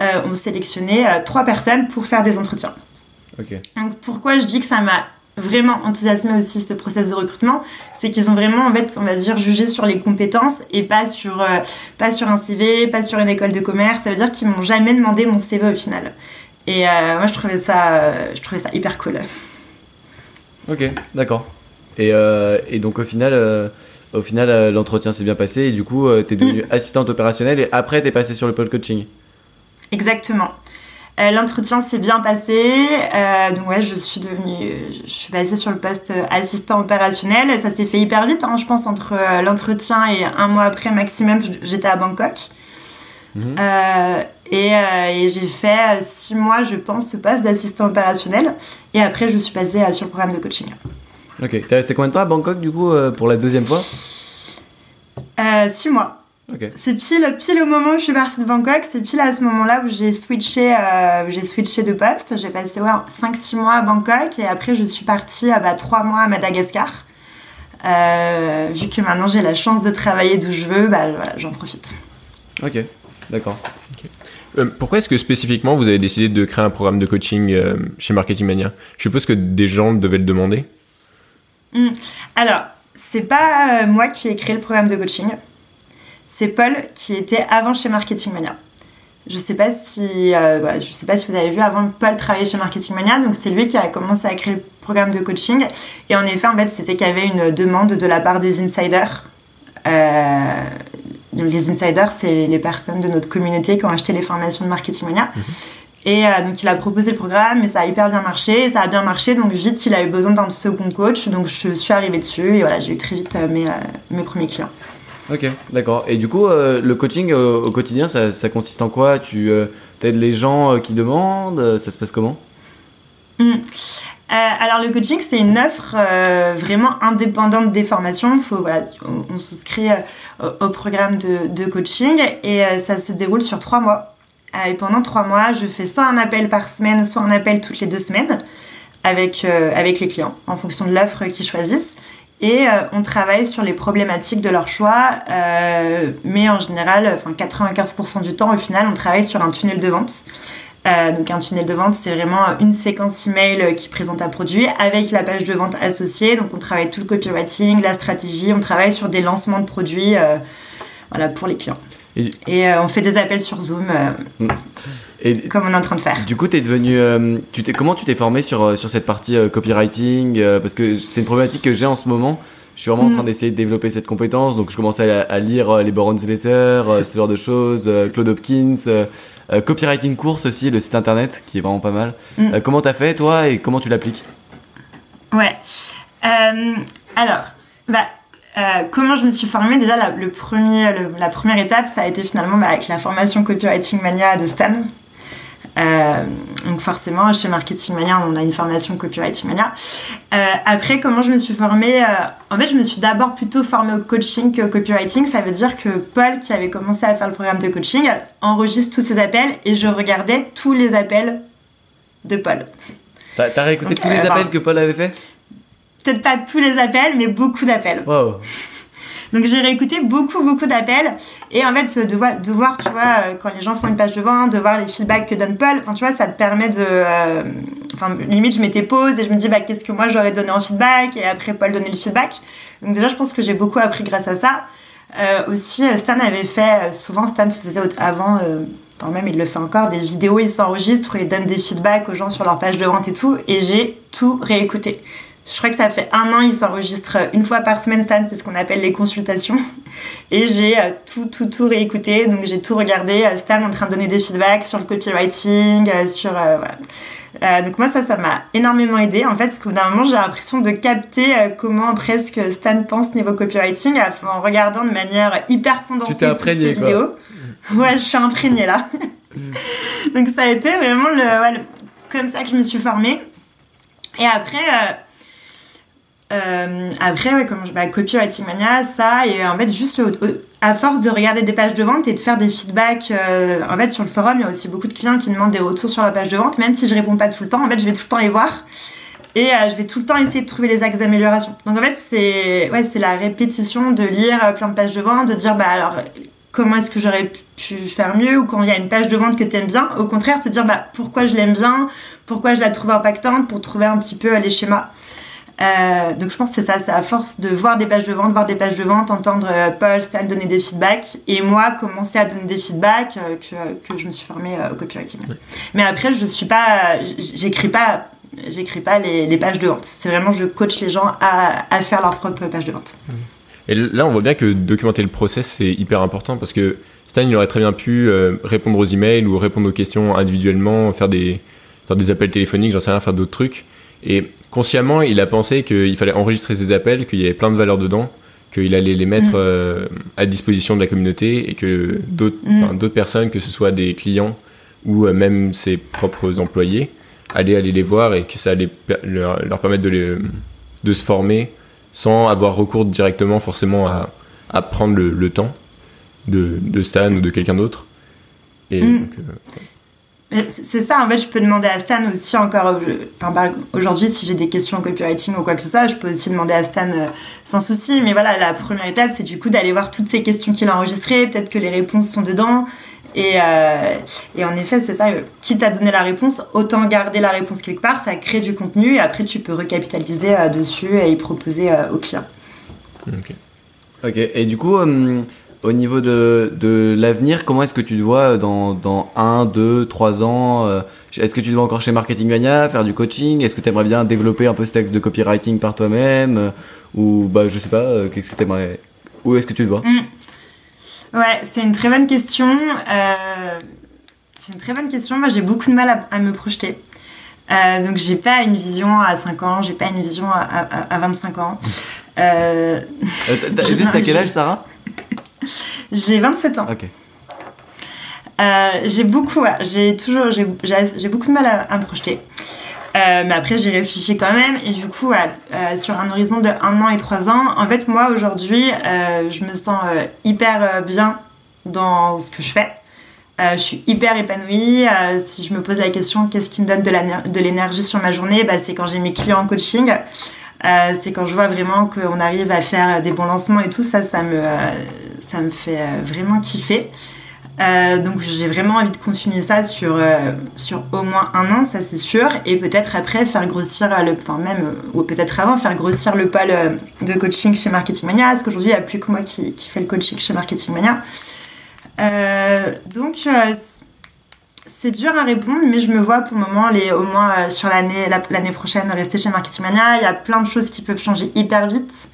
euh, ont sélectionné euh, trois personnes pour faire des entretiens. Donc pourquoi je dis que ça m'a vraiment enthousiasmé aussi ce process de recrutement, c'est qu'ils ont vraiment en fait, on va dire, jugé sur les compétences et pas sur, euh, pas sur un CV, pas sur une école de commerce. Ça veut dire qu'ils m'ont jamais demandé mon CV au final. Et moi, je trouvais ça, je trouvais ça hyper cool. Ok, d'accord. Et, et, donc au final, au final, l'entretien s'est bien passé et du coup, tu es devenue mm. assistante opérationnelle et après, tu es passée sur le pole coaching. Exactement. Euh, l'entretien s'est bien passé, euh, donc ouais, je suis devenue, je suis passée sur le poste assistant opérationnel. Ça s'est fait hyper vite, hein, je pense entre euh, l'entretien et un mois après maximum, j'étais à Bangkok. Mhm. et, et j'ai fait six mois, je pense, ce poste d'assistant opérationnel. Et après, je suis passée sur le programme de coaching. Ok, t'es resté combien de temps à Bangkok du coup pour la deuxième fois? Six mois. C'est pile, pile au moment où je suis partie de Bangkok, c'est pile à ce moment-là où j'ai switché, euh, j'ai switché de poste. J'ai passé ouais, 5-6 mois à Bangkok et après je suis partie à bah, 3 mois à Madagascar. Euh, vu que maintenant j'ai la chance de travailler d'où je veux, bah, voilà, j'en profite. Ok, d'accord. Euh, pourquoi est-ce que spécifiquement vous avez décidé de créer un programme de coaching chez Marketing Mania? Je suppose que des gens devaient le demander. Hmm. Alors, c'est pas moi qui ai créé le programme de coaching c'est Paul qui était avant chez Marketing Mania. Je sais pas si, euh, je sais pas si vous avez vu avant Paul travailler chez Marketing Mania, donc c'est lui qui a commencé à créer le programme de coaching. Et en effet, en fait, c'était qu'il y avait une demande de la part des insiders. Euh, les insiders, c'est les personnes de notre communauté qui ont acheté les formations de Marketing Mania. Mhm. Et euh, donc il a proposé le programme, et ça a hyper bien marché, ça a bien marché, donc vite il a eu besoin d'un second coach, donc je suis arrivée dessus et voilà, j'ai eu très vite mes, mes premiers clients. Ok, d'accord. Et du coup, euh, le coaching euh, au quotidien, ça, consiste en quoi? Tu euh, aides les gens qui demandent? Ça se passe comment? Hmm. alors le coaching c'est une offre vraiment indépendante des formations. Faut, on, souscrit au, programme de, de, coaching et ça se déroule sur trois mois. et pendant trois mois, je fais soit un appel par semaine, soit un appel toutes les deux semaines avec, avec les clients en fonction de l'offre qu'ils choisissent et euh, on travaille sur les problématiques de leur choix, euh, mais en général, enfin 95% du temps, au final, on travaille sur un tunnel de vente. Euh, donc un tunnel de vente, c'est vraiment une séquence email qui présente un produit avec la page de vente associée. Donc on travaille tout le copywriting, la stratégie, on travaille sur des lancements de produits voilà, pour les clients. Et, on fait des appels sur Zoom. Mm. comme on est en train de faire. Du coup, es devenu, euh, tu t'es, comment tu t'es formé sur, euh, sur cette partie euh, copywriting Parce que c'est une problématique que j'ai en ce moment. Je suis vraiment en train mm. d'essayer de développer cette compétence. Donc, je commençais à, lire les Boron's Letter, ce genre de choses, Claude Hopkins, copywriting course aussi, le site internet qui est vraiment pas mal. Mm. comment t'as fait toi et comment tu l'appliques? Ouais. alors, bah, comment je me suis formée? Déjà, la, le premier, la première étape, ça a été finalement bah, avec la formation Copywriting Mania de Stan. Euh, donc forcément, chez Marketing Mania, on a une formation Copywriting Mania. Euh, après, comment je me suis formée En fait, je me suis d'abord plutôt formée au coaching qu'au copywriting. Ça veut dire que Paul, qui avait commencé à faire le programme de coaching, enregistre tous ses appels et je regardais tous les appels de Paul. T'as réécouté tous les appels que Paul avait fait? peut-être pas tous les appels, mais beaucoup d'appels. Wow. Donc j'ai réécouté beaucoup, beaucoup d'appels. Et en fait, de voir, de voir, tu vois, euh, quand les gens font une page de vente, de voir les feedbacks que donne Paul, enfin, tu vois, ça te permet de. Euh, enfin, limite, je m'étais pause et je me dis, bah, qu'est-ce que moi j'aurais donné en feedback Et après, Paul donnait le feedback. Donc déjà, je pense que j'ai beaucoup appris grâce à ça. Euh, aussi, Stan avait fait, souvent Stan faisait avant, enfin même il le fait encore, des vidéos, il s'enregistre, il donne des feedbacks aux gens sur leur page de vente et tout, et j'ai tout réécouté. Je crois que ça fait un an, il s'enregistre une fois par semaine, Stan, c'est ce qu'on appelle les consultations. Et j'ai euh, tout, tout, tout réécouté, donc j'ai tout regardé. Euh, Stan en train de donner des feedbacks sur le copywriting, euh, sur. voilà. donc moi, ça, ça m'a énormément aidé. En fait, parce qu'au bout d'un moment, j'ai l'impression de capter comment presque Stan pense niveau copywriting en regardant de manière hyper condensée tu toutes ces vidéos. Ouais, je suis imprégnée là. Mm. donc ça a été vraiment le, comme ça que je me suis formée. Et après, euh, après, ouais, comme bah, Copywriting Mania, ça, et en fait, juste à force de regarder des pages de vente et de faire des feedbacks, euh, en fait, sur le forum, il y a aussi beaucoup de clients qui demandent des retours sur la page de vente, même si je réponds pas tout le temps, en fait, je vais tout le temps les voir. Et euh, je vais tout le temps essayer de trouver les axes d'amélioration. Donc, en fait, c'est ouais, la répétition de lire plein de pages de vente, de dire, bah alors, comment est-ce que j'aurais pu faire mieux? Ou quand il y a une page de vente que tu aimes bien, au contraire, te dire, bah pourquoi je l'aime bien, pourquoi je la trouve impactante? Pour trouver un petit peu les schémas. Euh, donc je pense que c'est ça, c'est à force de voir des pages de vente, voir des pages de vente, entendre euh, Paul, Stan donner des feedbacks et moi commencer à donner des feedbacks euh, que, que, je me suis formée au copywriting. Mais après je suis pas, j'écris pas, j'écris pas les, les, pages de vente. C'est vraiment je coach les gens à, à, faire leur propre page de vente. Et là on voit bien que documenter le process c'est hyper important parce que Stan il aurait très bien pu répondre aux emails ou répondre aux questions individuellement, faire des, faire des appels téléphoniques, j'en sais rien, faire d'autres trucs. Et consciemment, il a pensé qu'il fallait enregistrer ses appels, qu'il y avait plein de valeurs dedans, qu'il allait les mettre mm. euh, à disposition de la communauté et que d'autres mm. personnes, que ce soit des clients ou euh, même ses propres employés, allaient aller les voir et que ça allait leur, permettre de, de, se former sans avoir recours directement forcément à, à prendre le, temps de, de, Stan ou de quelqu'un d'autre. Et mm. donc, euh, c'est ça, en fait, je peux demander à Stan aussi encore. Enfin, aujourd'hui, si j'ai des questions en copywriting ou quoi que ce soit, je peux aussi demander à Stan euh, sans souci. Mais voilà, la première étape, c'est du coup d'aller voir toutes ces questions qu'il a enregistrées. Peut-être que les réponses sont dedans. Et, euh, et en effet, c'est ça. Euh, quitte à donner la réponse, autant garder la réponse quelque part. Ça crée du contenu et après, tu peux recapitaliser dessus et y proposer au client. Ok. Ok. Et du coup au niveau de, de l'avenir, comment est-ce que tu te vois dans, dans 1, 2, 3 ans euh, Est-ce que tu te vois encore chez Marketing Mania, faire du coaching? Est-ce que tu aimerais bien développer un peu ce texte de copywriting par toi-même euh, Ou bah, je sais pas, euh, qu'est-ce que tu aimerais Où est-ce que tu te vois? Mm. Ouais, c'est une très bonne question. c'est une très bonne question. Moi, j'ai beaucoup de mal à, me projeter. donc, j'ai pas une vision à 5 ans, j'ai pas une vision à, à, à 25 ans. juste à quel âge, Sarah? j'ai 27 ans. Ok. Euh, j'ai beaucoup, j'ai toujours, j'ai beaucoup de mal à, me projeter. Euh, mais après, j'ai réfléchi quand même. Et du coup, euh, sur un horizon de 1 an et 3 ans, en fait, moi, aujourd'hui, je me sens hyper bien dans ce que je fais. je suis hyper épanouie. si je me pose la question, qu'est-ce qui me donne de l'énergie sur ma journée bah, C'est quand j'ai mes clients en coaching. C'est quand je vois vraiment qu'on arrive à faire des bons lancements et tout ça, ça me, ça me fait euh, vraiment kiffer. donc j'ai vraiment envie de continuer ça sur, sur au moins un an, ça c'est sûr, et peut-être après faire grossir le, enfin même, ou peut-être avant faire grossir le pôle de coaching chez Marketing Mania, parce qu'aujourd'hui il n'y a plus que moi qui, qui fait le coaching chez Marketing Mania. donc c'est dur à répondre, mais je me vois pour le moment, au moins euh, sur l'année l'année prochaine, rester chez Marketing Mania. Il y a plein de choses qui peuvent changer hyper vite.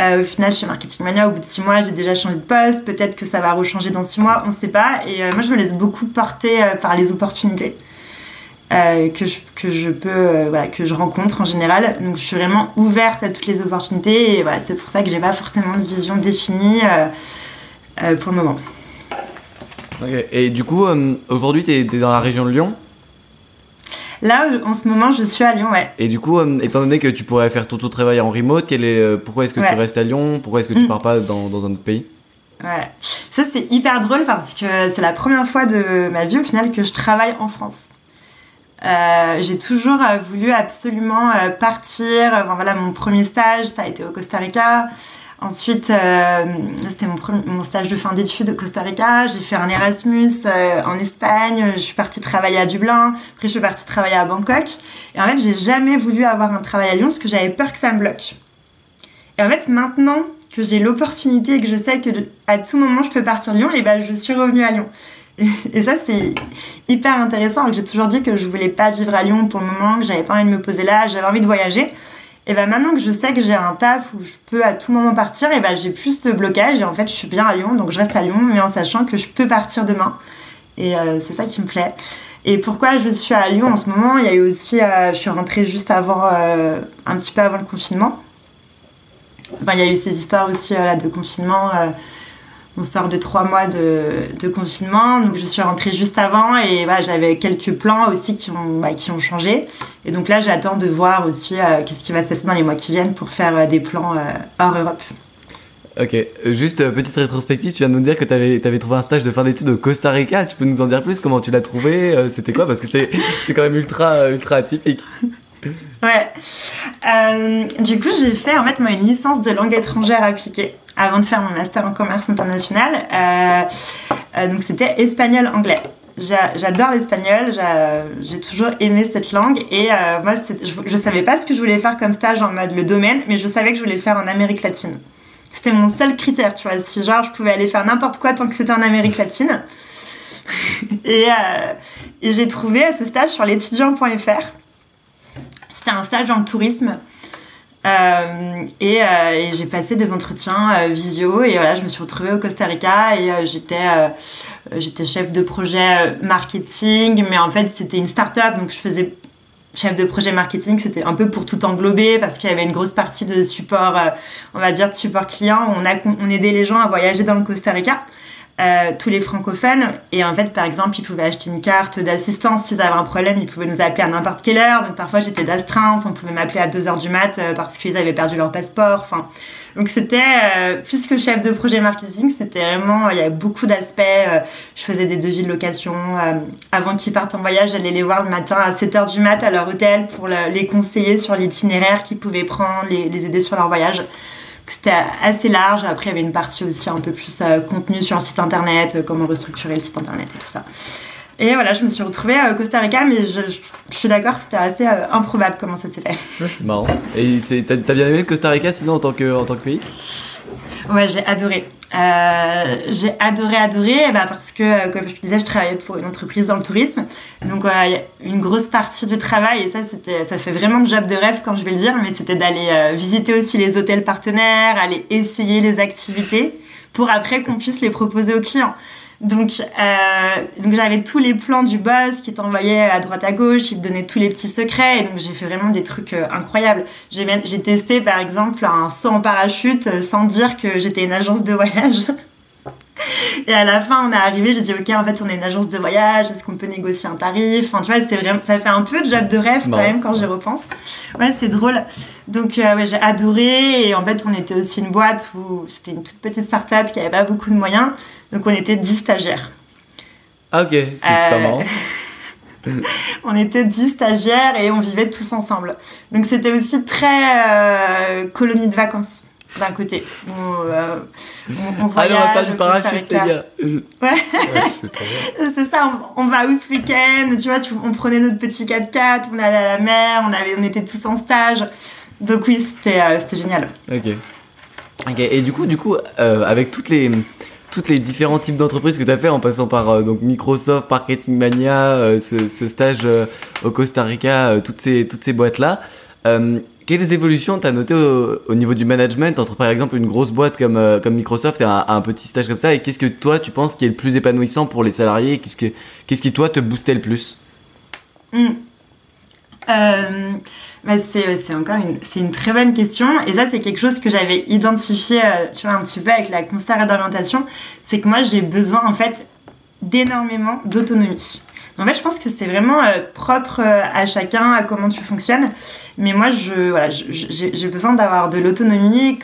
Euh, au final, chez Marketing Mania, au bout de six mois, j'ai déjà changé de poste. Peut-être que ça va rechanger dans six mois, on ne sait pas. Et euh, moi, je me laisse beaucoup porter par les opportunités. que, je, peux, voilà, que je rencontre en général. Donc je suis vraiment ouverte à toutes les opportunités et voilà, c'est pour ça que j'ai pas forcément de vision définie pour le moment. Et du coup, aujourd'hui, tu es, dans la région de Lyon? Là, en ce moment, je suis à Lyon, ouais. Et du coup, euh, étant donné que tu pourrais faire tout ton travail en remote, quel est, euh, pourquoi est-ce que tu restes à Lyon? Pourquoi est-ce que tu mm. pars pas dans, dans, un autre pays? Ouais, ça c'est hyper drôle parce que c'est la première fois de ma vie au final que je travaille en France. Euh, j'ai toujours voulu absolument partir. Enfin, voilà, mon premier stage, ça a été au Costa Rica. Ensuite, euh, c'était mon, stage de fin d'études au Costa Rica. J'ai fait un Erasmus euh, en Espagne. Je suis partie travailler à Dublin. Après, je suis partie travailler à Bangkok. Et en fait, j'ai jamais voulu avoir un travail à Lyon parce que j'avais peur que ça me bloque. Et en fait, maintenant que j'ai l'opportunité et que je sais que à tout moment je peux partir à Lyon, et ben je suis revenue à Lyon. Et, ça, c'est hyper intéressant. J'ai toujours dit que je voulais pas vivre à Lyon pour le moment, que j'avais pas envie de me poser là, j'avais envie de voyager. Et ben maintenant que je sais que j'ai un taf où je peux à tout moment partir, et ben j'ai plus ce blocage et en fait je suis bien à Lyon, donc je reste à Lyon, mais en sachant que je peux partir demain. Et euh, c'est ça qui me plaît. Et pourquoi je suis à Lyon en ce moment? Il y a eu aussi, euh, je suis rentrée juste avant, euh, un petit peu avant le confinement. Enfin, il y a eu ces histoires aussi de confinement on sort de trois mois de, confinement, donc je suis rentrée juste avant et voilà, j'avais quelques plans aussi qui ont, bah, qui ont changé. Et donc là, j'attends de voir aussi euh, qu'est-ce qui va se passer dans les mois qui viennent pour faire euh, des plans euh, hors Europe. Ok, juste petite rétrospective, tu viens de nous dire que tu avais, avais, trouvé un stage de fin d'études au Costa Rica. Tu peux nous en dire plus? Comment tu l'as trouvé? C'était quoi? Parce que c'est quand même ultra, ultra atypique. Ouais. du coup, j'ai fait en fait moi une licence de langue étrangère appliquée avant de faire mon master en commerce international. Euh, euh, donc c'était espagnol-anglais. J'adore l'espagnol, j'ai toujours aimé cette langue et euh, moi je, ne savais pas ce que je voulais faire comme stage en mode le domaine, mais je savais que je voulais le faire en Amérique latine. C'était mon seul critère, tu vois. Si genre je pouvais aller faire n'importe quoi tant que c'était en Amérique latine. et, j'ai trouvé ce stage sur l'étudiant.fr. C'était un stage le tourisme. Euh, euh, et, j'ai passé des entretiens euh, visio et voilà, je me suis retrouvée au Costa Rica et j'étais j'étais chef de projet marketing, mais en fait c'était une start-up donc je faisais chef de projet marketing, c'était un peu pour tout englober parce qu'il y avait une grosse partie de support, on va dire de support client. On, a, on aidait les gens à voyager dans le Costa Rica. Euh, tous les francophones. Et en fait, par exemple, ils pouvaient acheter une carte d'assistance. S'ils avaient un problème, ils pouvaient nous appeler à n'importe quelle heure. Donc parfois, j'étais d'astreinte. On pouvait m'appeler à 2h du mat euh, parce qu'ils avaient perdu leur passeport. Enfin, donc c'était, euh, plus que chef de projet marketing, c'était vraiment, il y avait beaucoup d'aspects. je faisais des devis de location. avant qu'ils partent en voyage, j'allais les voir le matin à 7h du mat à leur hôtel pour les conseiller sur l'itinéraire qu'ils pouvaient prendre, les, les aider sur leur voyage c'était assez large. Après, il y avait une partie aussi un peu plus euh, contenu sur le site internet, euh, comment restructurer le site internet et tout ça. Et voilà, je me suis retrouvée au Costa Rica, mais je, suis d'accord, c'était assez euh, improbable comment ça s'est fait. c'est marrant. Et t'as bien aimé le Costa Rica sinon en tant que, en tant que pays? Ouais, j'ai adoré. Euh, j'ai adoré, adoré, bah parce que, euh, comme je te disais, je travaillais pour une entreprise dans le tourisme. Donc, a une grosse partie du travail, et ça, ça fait vraiment le job de rêve quand je vais le dire, mais c'était d'aller euh, visiter aussi les hôtels partenaires, aller essayer les activités pour après qu'on puisse les proposer aux clients. Donc, euh, donc j'avais tous les plans du boss qui t'envoyait à droite à gauche, il te donnait tous les petits secrets. Et donc j'ai fait vraiment des trucs euh, incroyables. J'ai même j'ai testé par exemple un saut en parachute euh, sans dire que j'étais une agence de voyage. Et à la fin, on est arrivé, j'ai dit ok, en fait, on est une agence de voyage, est-ce qu'on peut négocier un tarif? Enfin, tu vois, c'est vraiment, ça fait un peu de job de rêve quand même quand j'y repense. Ouais, c'est drôle. Donc, ouais, j'ai adoré. Et en fait, on était aussi une boîte où c'était une toute petite start-up qui avait pas beaucoup de moyens. Donc on était 10 stagiaires. Ah ok, c'est pas euh, marrant. on était 10 stagiaires et on vivait tous ensemble. Donc c'était aussi très euh, colonie de vacances d'un côté. On, euh, on, voyage, on va faire du parachute, les gars. Ouais, c'est ça, on, va où ce week-end Tu vois, on prenait notre petit 4x4, on allait à la mer, on, avait, on était tous en stage. Donc oui, c'était génial. Ok. Ok, et du coup, du coup avec toutes les toutes les différents types d'entreprises que tu as fait en passant par euh, donc Microsoft, Marketing Mania, euh, ce, stage euh, au Costa Rica, toutes ces, toutes ces boîtes-là. quelles évolutions tu as notées au, niveau du management entre par exemple une grosse boîte comme, comme Microsoft et un, petit stage comme ça? Et qu'est-ce que toi tu penses qui est le plus épanouissant pour les salariés? Qu'est-ce, qu'est-ce qui toi te boostait le plus? Hmm. Euh, bah, c'est encore une, une très bonne question. Et ça, c'est quelque chose que j'avais identifié, euh, tu vois, un petit peu avec la conseillère d'orientation. C'est que moi, j'ai besoin, en fait, d'énormément d'autonomie. En fait, je pense que c'est vraiment euh, propre à chacun, à comment tu fonctionnes. Mais moi, j'ai besoin d'avoir de l'autonomie,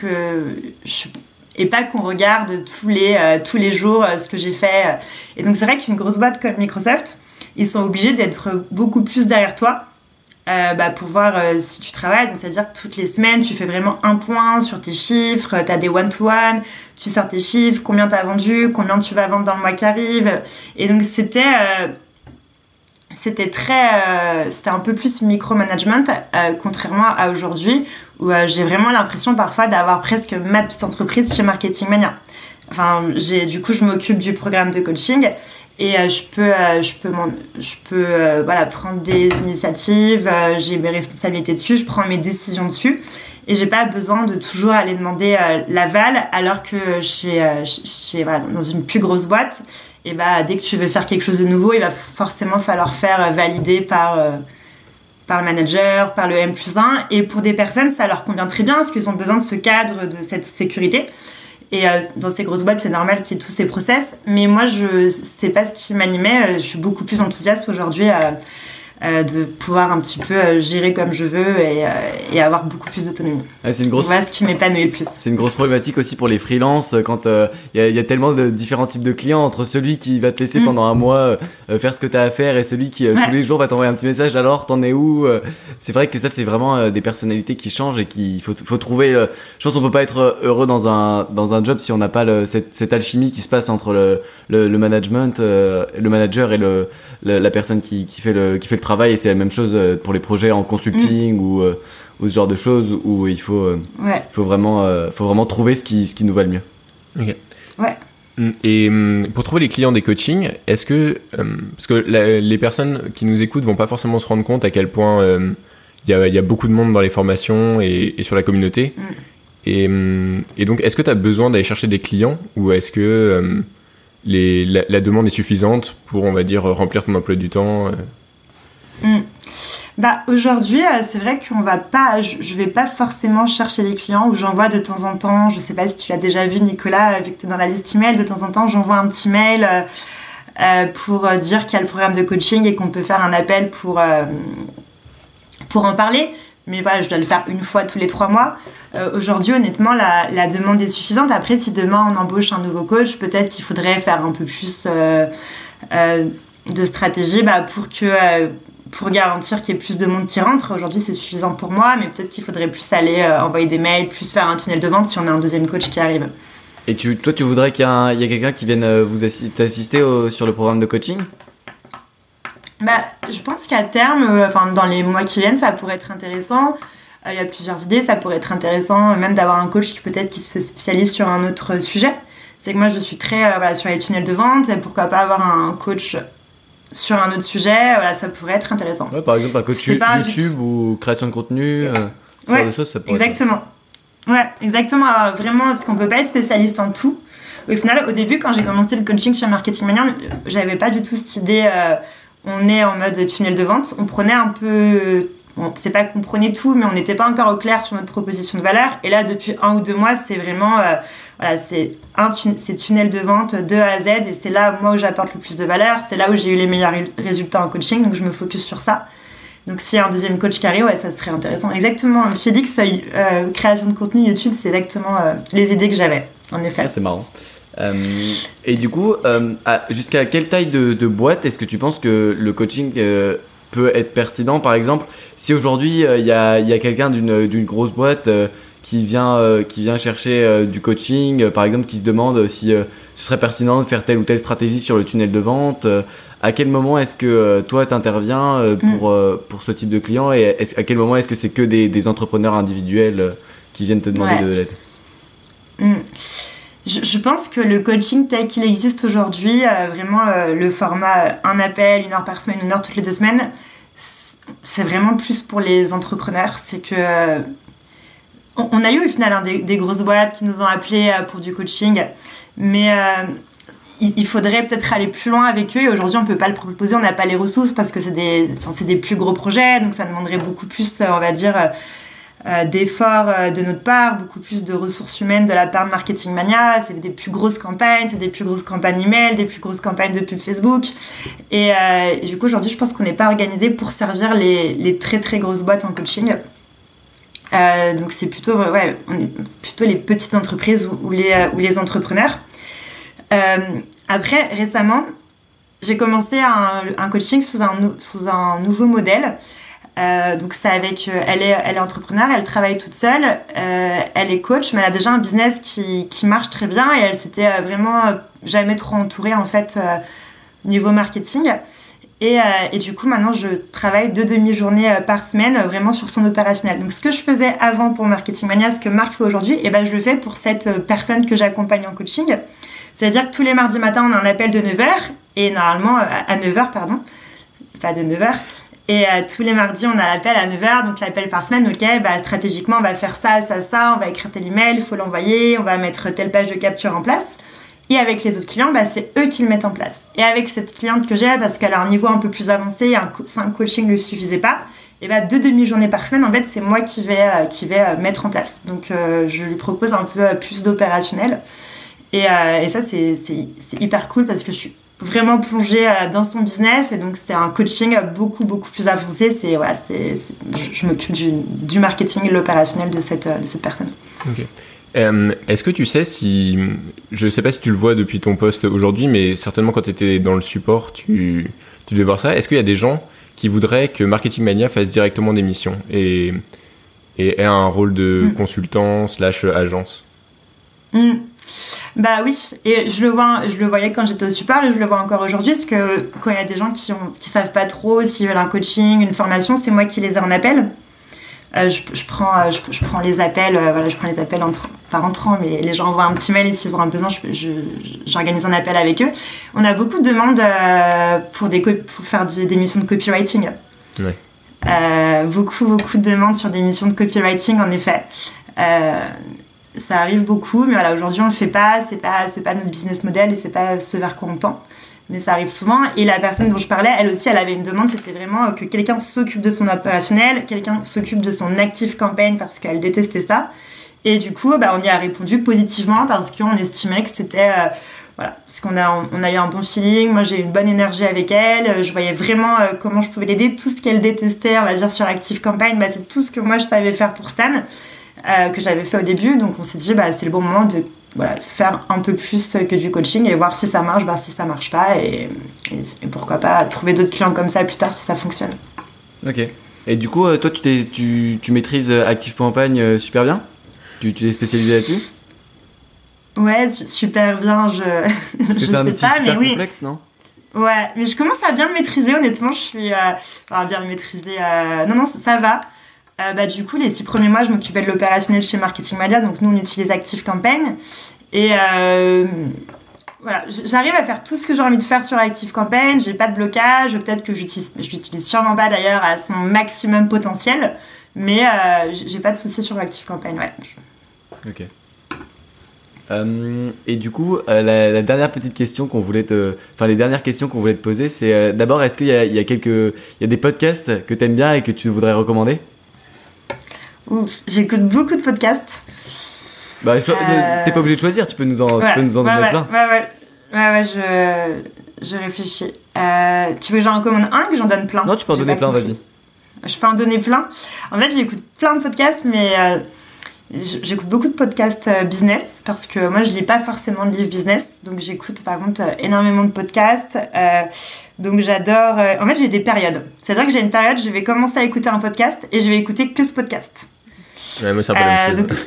et pas qu'on regarde tous les, tous les jours ce que j'ai fait. Et donc, c'est vrai qu'une grosse boîte comme Microsoft, ils sont obligés d'être beaucoup plus derrière toi euh, bah, pour voir euh, si tu travailles. Donc, c'est-à-dire que toutes les semaines, tu fais vraiment un point sur tes chiffres, tu as des one-to-one, tu sors tes chiffres, combien tu as vendu, combien tu vas vendre dans le mois qui arrive? Et donc, c'était. Euh, c'était très c'était un peu plus micromanagement contrairement à aujourd'hui où j'ai vraiment l'impression parfois d'avoir presque ma petite entreprise chez Marketing Mania enfin du coup je m'occupe du programme de coaching et euh, je peux, euh, je peux, je peux euh, voilà, prendre des initiatives, j'ai mes responsabilités dessus, je prends mes décisions dessus. Et j'ai pas besoin de toujours aller demander l'aval, alors que chez, chez, voilà, dans une plus grosse boîte, et bah, dès que tu veux faire quelque chose de nouveau, il va forcément falloir faire valider par, par le manager, par le M plus 1. Et pour des personnes, ça leur convient très bien parce qu'ils ont besoin de ce cadre, de cette sécurité. Et euh, dans ces grosses boîtes, c'est normal qu'il y ait tous ces process. Mais moi, je sais pas ce qui m'animait. Euh, je suis beaucoup plus enthousiaste aujourd'hui euh, euh, de pouvoir un petit peu euh, gérer comme je veux et, euh, et avoir beaucoup plus d'autonomie. c'est une grosse. Voilà ce qui m'épanouit le plus. C'est une grosse problématique aussi pour les freelances quand il y, y, a tellement de différents types de clients entre celui qui va te laisser mm. pendant un mois faire ce que tu as à faire et celui qui tous les jours va t'envoyer un petit message alors t'en es où C'est vrai que ça c'est vraiment des personnalités qui changent et qu'il faut, faut trouver. je pense qu'on peut pas être heureux dans un dans un job si on n'a pas cette, cette, alchimie qui se passe entre le, le, le management, le manager et le la, personne qui, qui, fait le, qui fait le travail et c'est la même chose euh, pour les projets en consulting mm. ou, euh, ou, ce genre de choses où il faut, euh, faut, vraiment, faut vraiment trouver ce qui, ce qui nous va le mieux. Ok. Ouais. Mm, et mm, pour trouver les clients des coachings, est-ce que. parce que les personnes qui nous écoutent vont pas forcément se rendre compte à quel point il y, a, y, a, beaucoup de monde dans les formations et, et sur la communauté. Et, et, donc, est-ce que tu as besoin d'aller chercher des clients ou est-ce que la, demande est suffisante pour, on va dire, remplir ton emploi du temps euh. hmm. Bah, aujourd'hui, euh, c'est vrai qu'on va pas, je, ne vais pas forcément chercher les clients ou j'envoie de temps en temps, je sais pas si tu l'as déjà vu Nicolas, vu que tu es dans la liste email, de temps en temps j'envoie un petit mail euh, pour dire qu'il y a le programme de coaching et qu'on peut faire un appel pour, pour en parler mais voilà, je dois le faire une fois tous les trois mois. Euh, aujourd'hui, honnêtement, la, demande est suffisante. Après, si demain on embauche un nouveau coach, peut-être qu'il faudrait faire un peu plus euh, euh, de stratégie bah, pour que pour garantir qu'il y ait plus de monde qui rentre. Aujourd'hui, c'est suffisant pour moi, mais peut-être qu'il faudrait plus aller envoyer des mails, plus faire un tunnel de vente si on a un deuxième coach qui arrive. Et toi, tu voudrais qu'il y ait, quelqu'un qui vienne vous assister sur le programme de coaching? Bah, je pense qu'à terme, euh, enfin dans les mois qui viennent, ça pourrait être intéressant. Euh, il y a plusieurs idées, ça pourrait être intéressant euh, même d'avoir un coach qui peut-être qui se spécialise sur un autre sujet. C'est que moi je suis très voilà, sur les tunnels de vente et pourquoi pas avoir un coach sur un autre sujet, voilà, ça pourrait être intéressant. Ouais, par exemple un coach YouTube ou création de contenu, ouais, ça pourrait exactement. Ouais, exactement. vraiment, parce qu'on peut pas être spécialiste en tout? Au final, au début, quand j'ai commencé le coaching chez Marketing Mania, j'avais pas du tout cette idée on est en mode tunnel de vente. On prenait un peu. Bon, c'est pas qu'on prenait tout, mais on n'était pas encore au clair sur notre proposition de valeur. Et là, depuis un ou deux mois, c'est vraiment. Euh, voilà, c'est un tunnel de vente de A à Z. Et c'est là, moi, où j'apporte le plus de valeur. C'est là où j'ai eu les meilleurs résultats en coaching. Donc, je me focus sur ça. Donc, s'il y a un deuxième coach arrive, ouais, ça serait intéressant. Exactement. Félix, euh, création de contenu YouTube, c'est exactement euh, les idées que j'avais, en effet. Ah, c'est marrant. Euh, et du coup, euh, jusqu'à quelle taille de, boîte est-ce que tu penses que le coaching euh, peut être pertinent? Par exemple, si aujourd'hui il y a, y a quelqu'un d'une grosse boîte qui, vient, qui vient chercher du coaching, par exemple, qui se demande si ce serait pertinent de faire telle ou telle stratégie sur le tunnel de vente, à quel moment est-ce que toi tu interviens pour, mm. pour ce type de client? Et à quel moment est-ce que c'est que des, des, entrepreneurs individuels qui viennent te demander de l'aide? Mm je, pense que le coaching tel qu'il existe aujourd'hui, euh, vraiment euh, le format euh, un appel, une heure par semaine, une heure toutes les deux semaines, c'est vraiment plus pour les entrepreneurs. C'est que on, a eu au final hein, des, grosses boîtes qui nous ont appelés pour du coaching, mais il, faudrait peut-être aller plus loin avec eux. Et aujourd'hui, on peut pas le proposer, on n'a pas les ressources parce que c'est des, des plus gros projets, donc ça demanderait beaucoup plus, on va dire, d'efforts euh, de notre part, beaucoup plus de ressources humaines de la part de Marketing Mania. C'est des plus grosses campagnes, c'est des plus grosses campagnes email, des plus grosses campagnes de Facebook. Et, euh, du coup, aujourd'hui, je pense qu'on n'est pas organisé pour servir les, très très grosses boîtes en coaching. donc c'est plutôt, les petites entreprises ou, les, entrepreneurs. après, récemment, j'ai commencé un, coaching sous un nouveau modèle. Euh, donc c'est avec, euh, elle est, elle est entrepreneur, elle travaille toute seule, euh, elle est coach, mais elle a déjà un business qui, qui marche très bien et elle s'était vraiment jamais trop entourée en fait niveau marketing. Et, et, du coup maintenant je travaille deux demi-journées par semaine vraiment sur son opérationnel. Donc ce que je faisais avant pour Marketing Mania, ce que Marc fait aujourd'hui, et eh ben je le fais pour cette personne que j'accompagne en coaching. C'est-à-dire que tous les mardis matin on a un appel de 9h et normalement à 9h pardon, pas de 9h. Et euh, tous les mardis, on a l'appel à 9h, donc l'appel par semaine, ok, bah, stratégiquement, on va faire ça, ça, ça, on va écrire tel email, il faut l'envoyer, on va mettre telle page de capture en place. Et avec les autres clients, bah, c'est eux qui le mettent en place. Et avec cette cliente que j'ai, parce qu'elle a un niveau un peu plus avancé, un, un coaching ne lui suffisait pas, et bah, deux demi-journées par semaine, en fait, c'est moi qui vais, euh, qui vais euh, mettre en place. Donc, je lui propose un peu plus d'opérationnel. Et, et, ça, c'est hyper cool parce que je suis vraiment plongé euh, dans son business. Et donc c'est un coaching beaucoup beaucoup plus avancé. C'est voilà c'est je, m'occupe du, du, marketing et l'opérationnel de cette de cette personne. Euh, est-ce que tu sais si je sais pas si tu le vois depuis ton poste aujourd'hui mais certainement quand tu étais dans le support tu tu devais voir ça. Est-ce qu'il y a des gens qui voudraient que Marketing Mania fasse directement des missions et et ait un rôle de mm. consultant slash agence? Mm. Bah oui, et je le, vois, je le voyais quand j'étais au support et je le vois encore aujourd'hui, parce que quand il y a des gens qui, qui savent pas trop s'ils veulent un coaching, une formation, c'est moi qui les ai en appel. Euh, je, je, prends, euh, je, prends les appels, euh, voilà, je prends les appels entre, pas entrant, mais les gens envoient un petit mail et s'ils ont un besoin, j'organise un appel avec eux. On a beaucoup de demandes pour, des, pour faire des missions de copywriting. beaucoup, beaucoup de demandes sur des missions de copywriting, en effet ça arrive beaucoup, mais voilà, aujourd'hui on le fait pas, c'est pas, pas notre business model et c'est pas ce vers quoi on tend. Mais ça arrive souvent. Et la personne dont je parlais, elle aussi, elle avait une demande, c'était vraiment que quelqu'un s'occupe de son opérationnel, quelqu'un s'occupe de son active campaign parce qu'elle détestait ça. Et du coup, bah, on y a répondu positivement parce qu'on estimait que c'était. Euh, voilà, parce qu'on a, on a eu un bon feeling, moi j'ai eu une bonne énergie avec elle, je voyais vraiment euh, comment je pouvais l'aider, tout ce qu'elle détestait, on va dire sur Active Campaign, bah, c'est tout ce que moi je savais faire pour Stan. Euh, que j'avais fait au début. Donc on s'est dit, bah, c'est le bon moment de voilà, faire un peu plus que du coaching et voir si ça marche, voir si ça marche pas et, pourquoi pas trouver d'autres clients comme ça plus tard si ça fonctionne. Ok. Et du coup, euh, toi, tu, tu, tu maîtrises Active Campagne super bien? Tu t'es spécialisé là-dessus? Ouais, super bien. Je, Parce que c'est un outil super complexe, non? Ouais, mais je commence à bien le maîtriser, honnêtement. Je suis. Euh, enfin, bien le maîtriser. non, non, ça va. Euh, bah, du coup, les six premiers mois, je m'occupais de l'opérationnel chez Marketing Media. Donc, nous, on utilise Active Campaign. Et euh, voilà, j'arrive à faire tout ce que j'ai envie de faire sur Active Campaign. J'ai pas de blocage. Peut-être que j'utilise, je l'utilise sûrement pas d'ailleurs à son maximum potentiel. Mais euh, j'ai pas de soucis sur Active Campaign, ouais. Ok. et du coup, la, dernière petite question qu'on voulait te, enfin les dernières questions qu'on voulait te poser, c'est d'abord est-ce qu'il y, y a, quelques, il y a des podcasts que tu aimes bien et que tu voudrais recommander? J'écoute beaucoup de podcasts. Bah, euh, t'es pas obligé de choisir, tu peux nous en, tu peux nous en donner plein. Ouais, ouais, ouais, ouais, je, je réfléchis. Euh, tu veux que j'en recommande un que j'en donne plein? Non, tu peux en donner plein, vas-y. Je peux en donner plein. En fait, j'écoute plein de podcasts, mais euh, j'écoute beaucoup de podcasts business parce que moi, je lis pas forcément de livres business. Donc, j'écoute par contre énormément de podcasts. Donc j'adore. En fait, j'ai des périodes. C'est-à-dire que j'ai une période, je vais commencer à écouter un podcast et je vais écouter que ce podcast. Ouais, moi, c'est un peu la même euh, chose.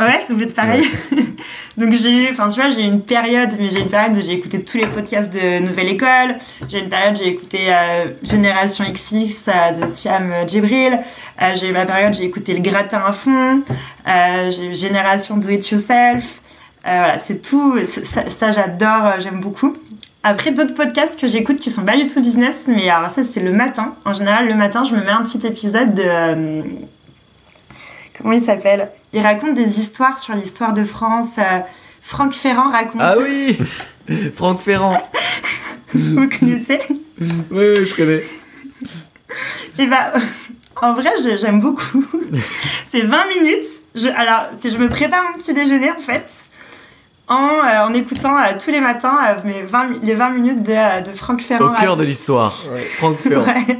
Ouais, vous êtes pareil. donc j'ai, enfin tu vois, j'ai une période, mais j'ai une période où j'ai écouté tous les podcasts de Nouvelle École. J'ai une période où j'ai écouté euh, Génération XX euh, de Siam Djibril. j'ai eu ma période, j'ai écouté Le Gratin à fond. j'ai eu Génération Do It Yourself. voilà, c'est tout. Ça, ça j'adore, j'aime beaucoup. Après, d'autres podcasts que j'écoute qui sont pas du tout business, mais alors ça, c'est le matin. En général, le matin, je me mets un petit épisode de comment il s'appelle? Il raconte des histoires sur l'histoire de France. Euh, Franck Ferrand raconte. Ah oui Franck Ferrand Vous connaissez? Oui, oui, je connais. Et bah, en vrai, j'aime beaucoup. c'est 20 minutes. Je, alors, si je me prépare mon petit déjeuner, en fait, en, euh, en écoutant euh, tous les matins euh, mes 20, mi- les 20 minutes de, de Franck Ferrand. Au cœur de l'histoire. Franck Ferrand. Ouais.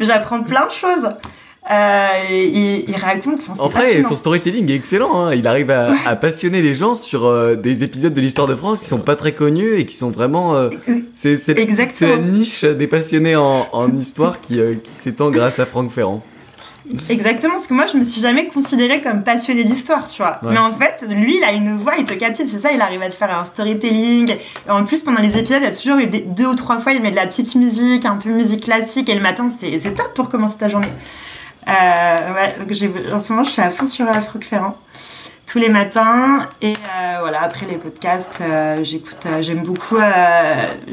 J'apprends plein de choses. Euh, et il, raconte. En vrai, son storytelling est excellent. hein. Il arrive à, à passionner les gens sur euh, des épisodes de l'histoire de France qui sont pas très connus et qui sont vraiment. euh, c'est la niche des passionnés en, en histoire qui, euh, qui s'étend grâce à Franck Ferrand. Exactement, parce que moi je me suis jamais considérée comme passionnée d'histoire, tu vois. Ouais. Mais en fait, lui il a une voix, il te captive, c'est ça, il arrive à te faire un storytelling. Et en plus, pendant les épisodes, il y a toujours eu des- deux ou trois fois, il met de la petite musique, un peu musique classique, et le matin, c'est top pour commencer ta journée. Euh, ouais, donc en ce moment, je suis à fond sur euh, Franck Ferrand. Tous les matins, et euh, voilà, après les podcasts, euh, j'écoute, euh, j'aime beaucoup,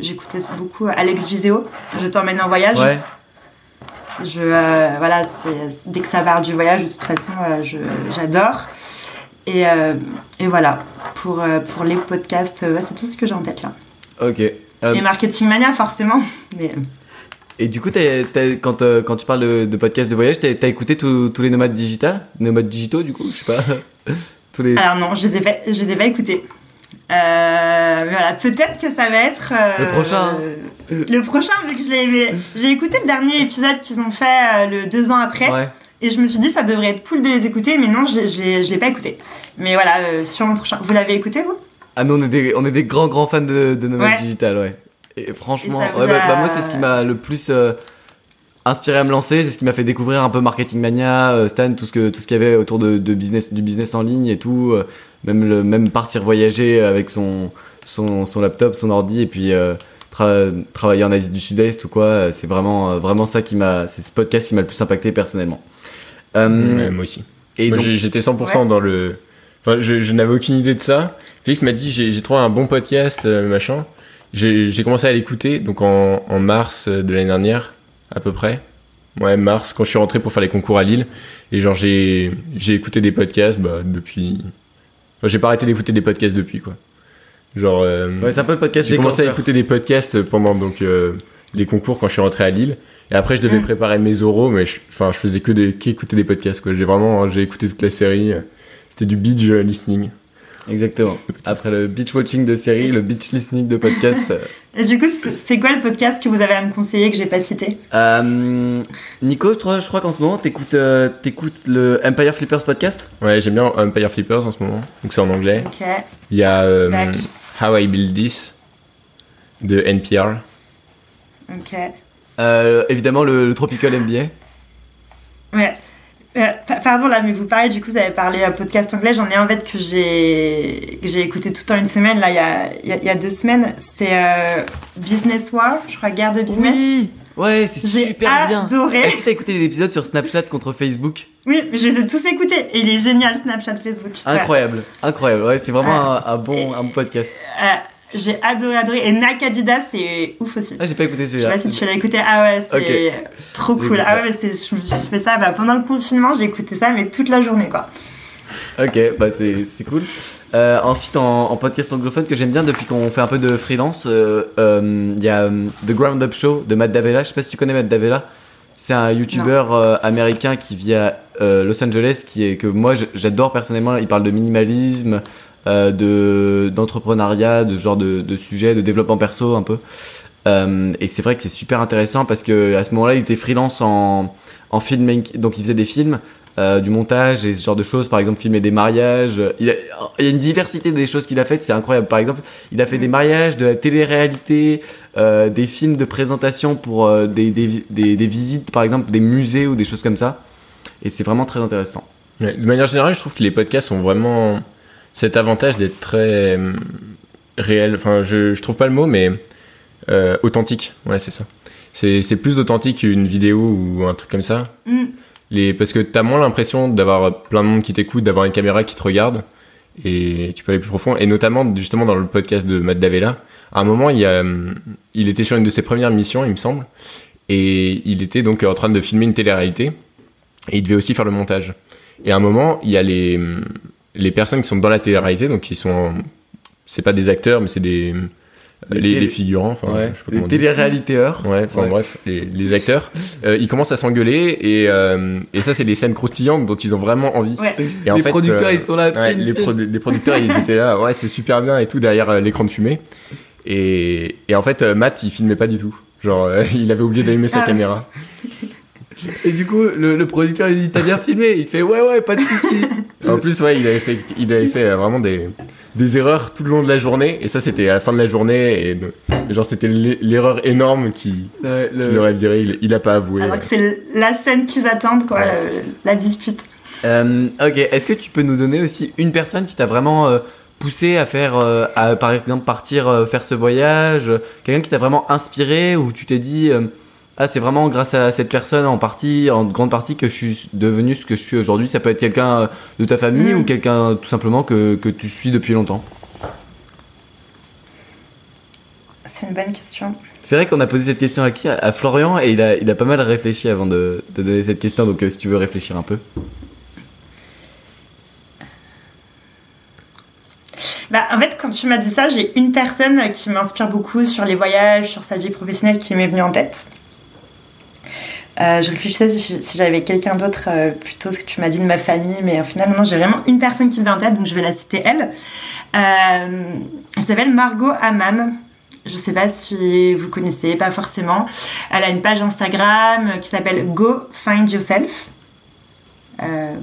j'écoutais beaucoup Alex Viseo, Je t'emmène en voyage. Ouais. Je, voilà, dès que ça parle du voyage, de toute façon, j'adore. Et, et voilà, pour, pour les podcasts, ouais, c'est tout ce que j'ai en tête là. Ok. Et Marketing Mania, forcément. Mais, et du coup, quand, euh, quand tu parles de, de podcast de voyage, t'as as écouté tous les nomades digitales Nomades digitaux, du coup Je sais pas. tous les... alors non, je les ai pas, je les ai pas écoutés. Euh, mais voilà, peut-être que ça va être. euh, Le prochain. Le prochain, vu que je l'ai aimé. J'ai écouté le dernier épisode qu'ils ont fait le deux ans après. Ouais. Et je me suis dit, ça devrait être cool de les écouter, mais non, je l'ai pas écouté. Mais voilà, sur le prochain. Vous l'avez écouté, vous? Ah non, on est des, on est des grands, grands fans de, de nomades Ouais. digital, ouais. Et franchement, Et ouais, bah, a- bah, moi, c'est ce qui m'a le plus euh, inspiré à me lancer. C'est ce qui m'a fait découvrir un peu Marketing Mania, euh, Stan, tout ce que tout ce qu'il y avait autour de, de business, du business en ligne et tout. euh, même, le, même partir voyager avec son, son, son laptop, son ordi et puis euh, tra- travailler en Asie du Sud-Est ou quoi. euh, C'est vraiment, euh, vraiment ça qui m'a. C'est ce podcast qui m'a le plus impacté personnellement. Euh, Ouais, moi aussi. et j'étais 100% Ouais. dans le. Enfin, je, je n'avais aucune idée de ça. Félix m'a dit j'ai j'ai trouvé un bon podcast, euh, machin. J'ai j'ai commencé à l'écouter donc en, en mars euh, de l'année dernière, à peu près. Ouais, mars, quand je suis rentré pour faire les concours à Lille. Et genre, j'ai j'ai écouté des podcasts bah, depuis. Enfin, j'ai pas arrêté d'écouter des podcasts depuis, quoi. Genre. euh, ouais, c'est un peu le podcast j'ai commencé à écouter des podcasts pendant donc euh, les concours quand je suis rentré à Lille. Et après, je devais Mm. préparer mes oraux, mais je, enfin, je faisais que des qu'écouter des podcasts. Quoi. J'ai vraiment, j'ai écouté toute la série. C'était du binge listening. Exactement. Après le beach watching de série, le beach listening de podcast. euh, Et du coup, c'est quoi le podcast que vous avez à me conseiller que j'ai pas cité? Euh, Nico, je crois, je crois qu'en ce moment, t'écoutes euh, t'écoutes le Empire Flippers podcast? Ouais, j'aime bien Empire Flippers en ce moment. Donc c'est en anglais. Ok. Il y a euh. How I Build This de NPR. Ok. Euh, évidemment, le, le Tropical MBA. Ouais. Euh, pa- pardon là, mais vous parlez du coup, vous avez parlé euh, podcast anglais. J'en ai un en fait que j'ai j'ai écouté tout en une semaine là, il y a, y a, y a deux semaines. C'est euh, Business War, je crois, guerre de business. Oui Ouais, c'est J'ai super bien. adoré. Est-ce que t'as écouté des épisodes sur Snapchat contre Facebook? Oui, mais je les ai tous écoutés. Et il est génial, Snapchat, Facebook. Ouais. Incroyable, incroyable. Ouais, c'est vraiment un, un bon, un bon podcast. J'ai adoré, adoré. Et Nakadida, c'est ouf aussi. Ah, j'ai pas écouté Je sais celui-là. pas si tu l'as écouté. Ah ouais, c'est trop cool. Ah ouais, je me suis fait ça bah, pendant le confinement, j'ai écouté ça, mais toute la journée quoi. Ok, bah c'est c'est cool. Euh, ensuite, en, en podcast anglophone que j'aime bien depuis qu'on fait un peu de freelance, euh, euh, il y a The Ground Up Show de Matt Davella. Je sais pas si tu connais Matt Davella. C'est un YouTuber euh, américain qui vit à Los Angeles, qui est que moi j'adore personnellement. Il parle de minimalisme, euh, de d'entrepreneuriat, de ce genre de, de sujets, de développement perso un peu. Euh, et c'est vrai que c'est super intéressant parce que à ce moment-là, il était freelance en en donc il faisait des films euh, du montage et ce genre de choses, par exemple filmer des mariages. Il, y a une diversité des choses qu'il a faites, c'est incroyable. Par exemple, il a fait des mariages, de la télé-réalité, euh, des films de présentation pour des, des, des, des visites, par exemple des musées ou des choses comme ça. Et c'est vraiment très intéressant. De manière générale, je trouve que les podcasts ont vraiment cet avantage d'être très euh, réels. Enfin, je, je trouve pas le mot, mais euh, authentique. Ouais, c'est ça. C'est plus authentique qu'une vidéo ou un truc comme ça. Mm. Les, parce que t'as moins l'impression d'avoir plein de monde qui t'écoute, d'avoir une caméra qui te regarde, et tu peux aller plus profond. Et notamment, justement, dans le podcast de Matt Davella, à un moment, il, y a, il était sur une de ses premières missions, il me semble, et il était donc en train de filmer une télé-réalité, et il devait aussi faire le montage. Et à un moment, il y a les, les personnes qui sont dans la télé-réalité, donc qui sont, c'est pas des acteurs, mais c'est des les, les, figurants, enfin, ouais. je sais pas les téléréalitéeurs. Ouais, enfin ouais. bref, les, les acteurs, euh, ils commencent à s'engueuler et, euh, et ça, c'est des scènes croustillantes dont ils ont vraiment envie. Et en les fait, producteurs, ils sont là. les, les, producteurs, ils étaient là, ouais, c'est super bien et tout derrière l'écran de fumée. Et, et en fait, Matt, il filmait pas du tout. Genre, il avait oublié d'allumer sa ah caméra. Et du coup, le, producteur lui dit T'as bien filmé Il fait Ouais, ouais, pas de soucis. en plus, ouais, il avait fait, il avait fait vraiment des, des erreurs tout le long de la journée. Et ça, c'était à la fin de la journée. Et, genre, c'était l'erreur énorme qui, ouais, le... l'aurait viré. Il, il a pas avoué. Alors que c'est la scène qu'ils attendent, quoi, la dispute. Euh, ok, est-ce que tu peux nous donner aussi une personne qui t'a vraiment euh, poussé à faire, euh, à, par exemple, partir faire ce voyage? Quelqu'un qui t'a vraiment inspiré ou tu t'es dit ah, c'est vraiment grâce à cette personne en partie, en grande partie, que je suis devenu ce que je suis aujourd'hui. Ça peut être quelqu'un de ta famille mm. ou quelqu'un tout simplement que, que, tu suis depuis longtemps. C'est une bonne question. C'est vrai qu'on a posé cette question à qui? À Florian et il a, il a pas mal réfléchi avant de, de donner cette question. Donc, euh, si tu veux réfléchir un peu. Bah, en fait, quand tu m'as dit ça, j'ai une personne qui m'inspire beaucoup sur les voyages, sur sa vie professionnelle qui m'est venue en tête. Euh, je réfléchissais si, j'avais quelqu'un d'autre euh, plutôt ce que tu m'as dit de ma famille, mais finalement j'ai vraiment une personne qui me vient en tête, donc je vais la citer elle. Euh, elle s'appelle Margot Amam. Je sais pas si vous connaissez, pas forcément. Elle a une page Instagram qui s'appelle Go Find Yourself.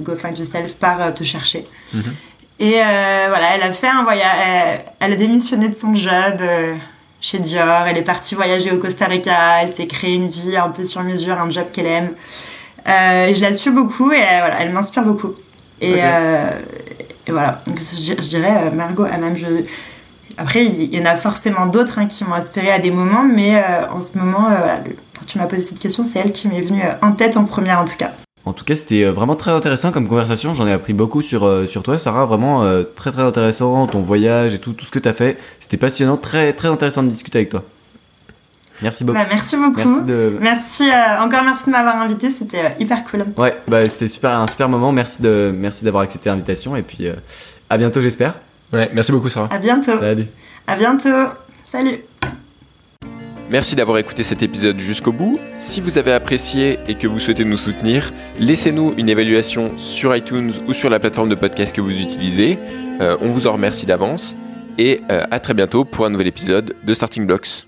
Go Find Yourself par te chercher. Mhm. Et voilà, elle a fait un voyage. Elle, a démissionné de son job chez Dior. Elle est partie voyager au Costa Rica. Elle s'est créée une vie un peu sur mesure, un job qu'elle aime. Euh, je la suis beaucoup et euh, voilà, elle m'inspire beaucoup. Et, euh, voilà, Donc, je, dirais Margot, même je... après il y, en a forcément d'autres hein, qui m'ont inspiré à des moments, mais en ce moment, quand tu m'as posé cette question, c'est elle qui m'est venue en tête en première en tout cas. En tout cas, c'était euh, vraiment très intéressant comme conversation. J'en ai appris beaucoup sur, euh, sur toi, Sarah. Vraiment euh, très très intéressant, ton voyage et tout, tout ce que tu as fait. C'était passionnant, très très intéressant de discuter avec toi. Merci beaucoup. Bah, merci beaucoup. Merci, encore merci de m'avoir invité, c'était hyper cool. Ouais, bah, c'était super, un super moment. Merci de merci d'avoir accepté l'invitation et puis à bientôt, j'espère. Ouais, merci beaucoup, Sarah. À bientôt. Salut. À bientôt. Salut. Merci d'avoir écouté cet épisode jusqu'au bout. Si vous avez apprécié et que vous souhaitez nous soutenir, laissez-nous une évaluation sur iTunes ou sur la plateforme de podcast que vous utilisez. Euh, on vous en remercie d'avance et euh, à très bientôt pour un nouvel épisode de Starting Blocks.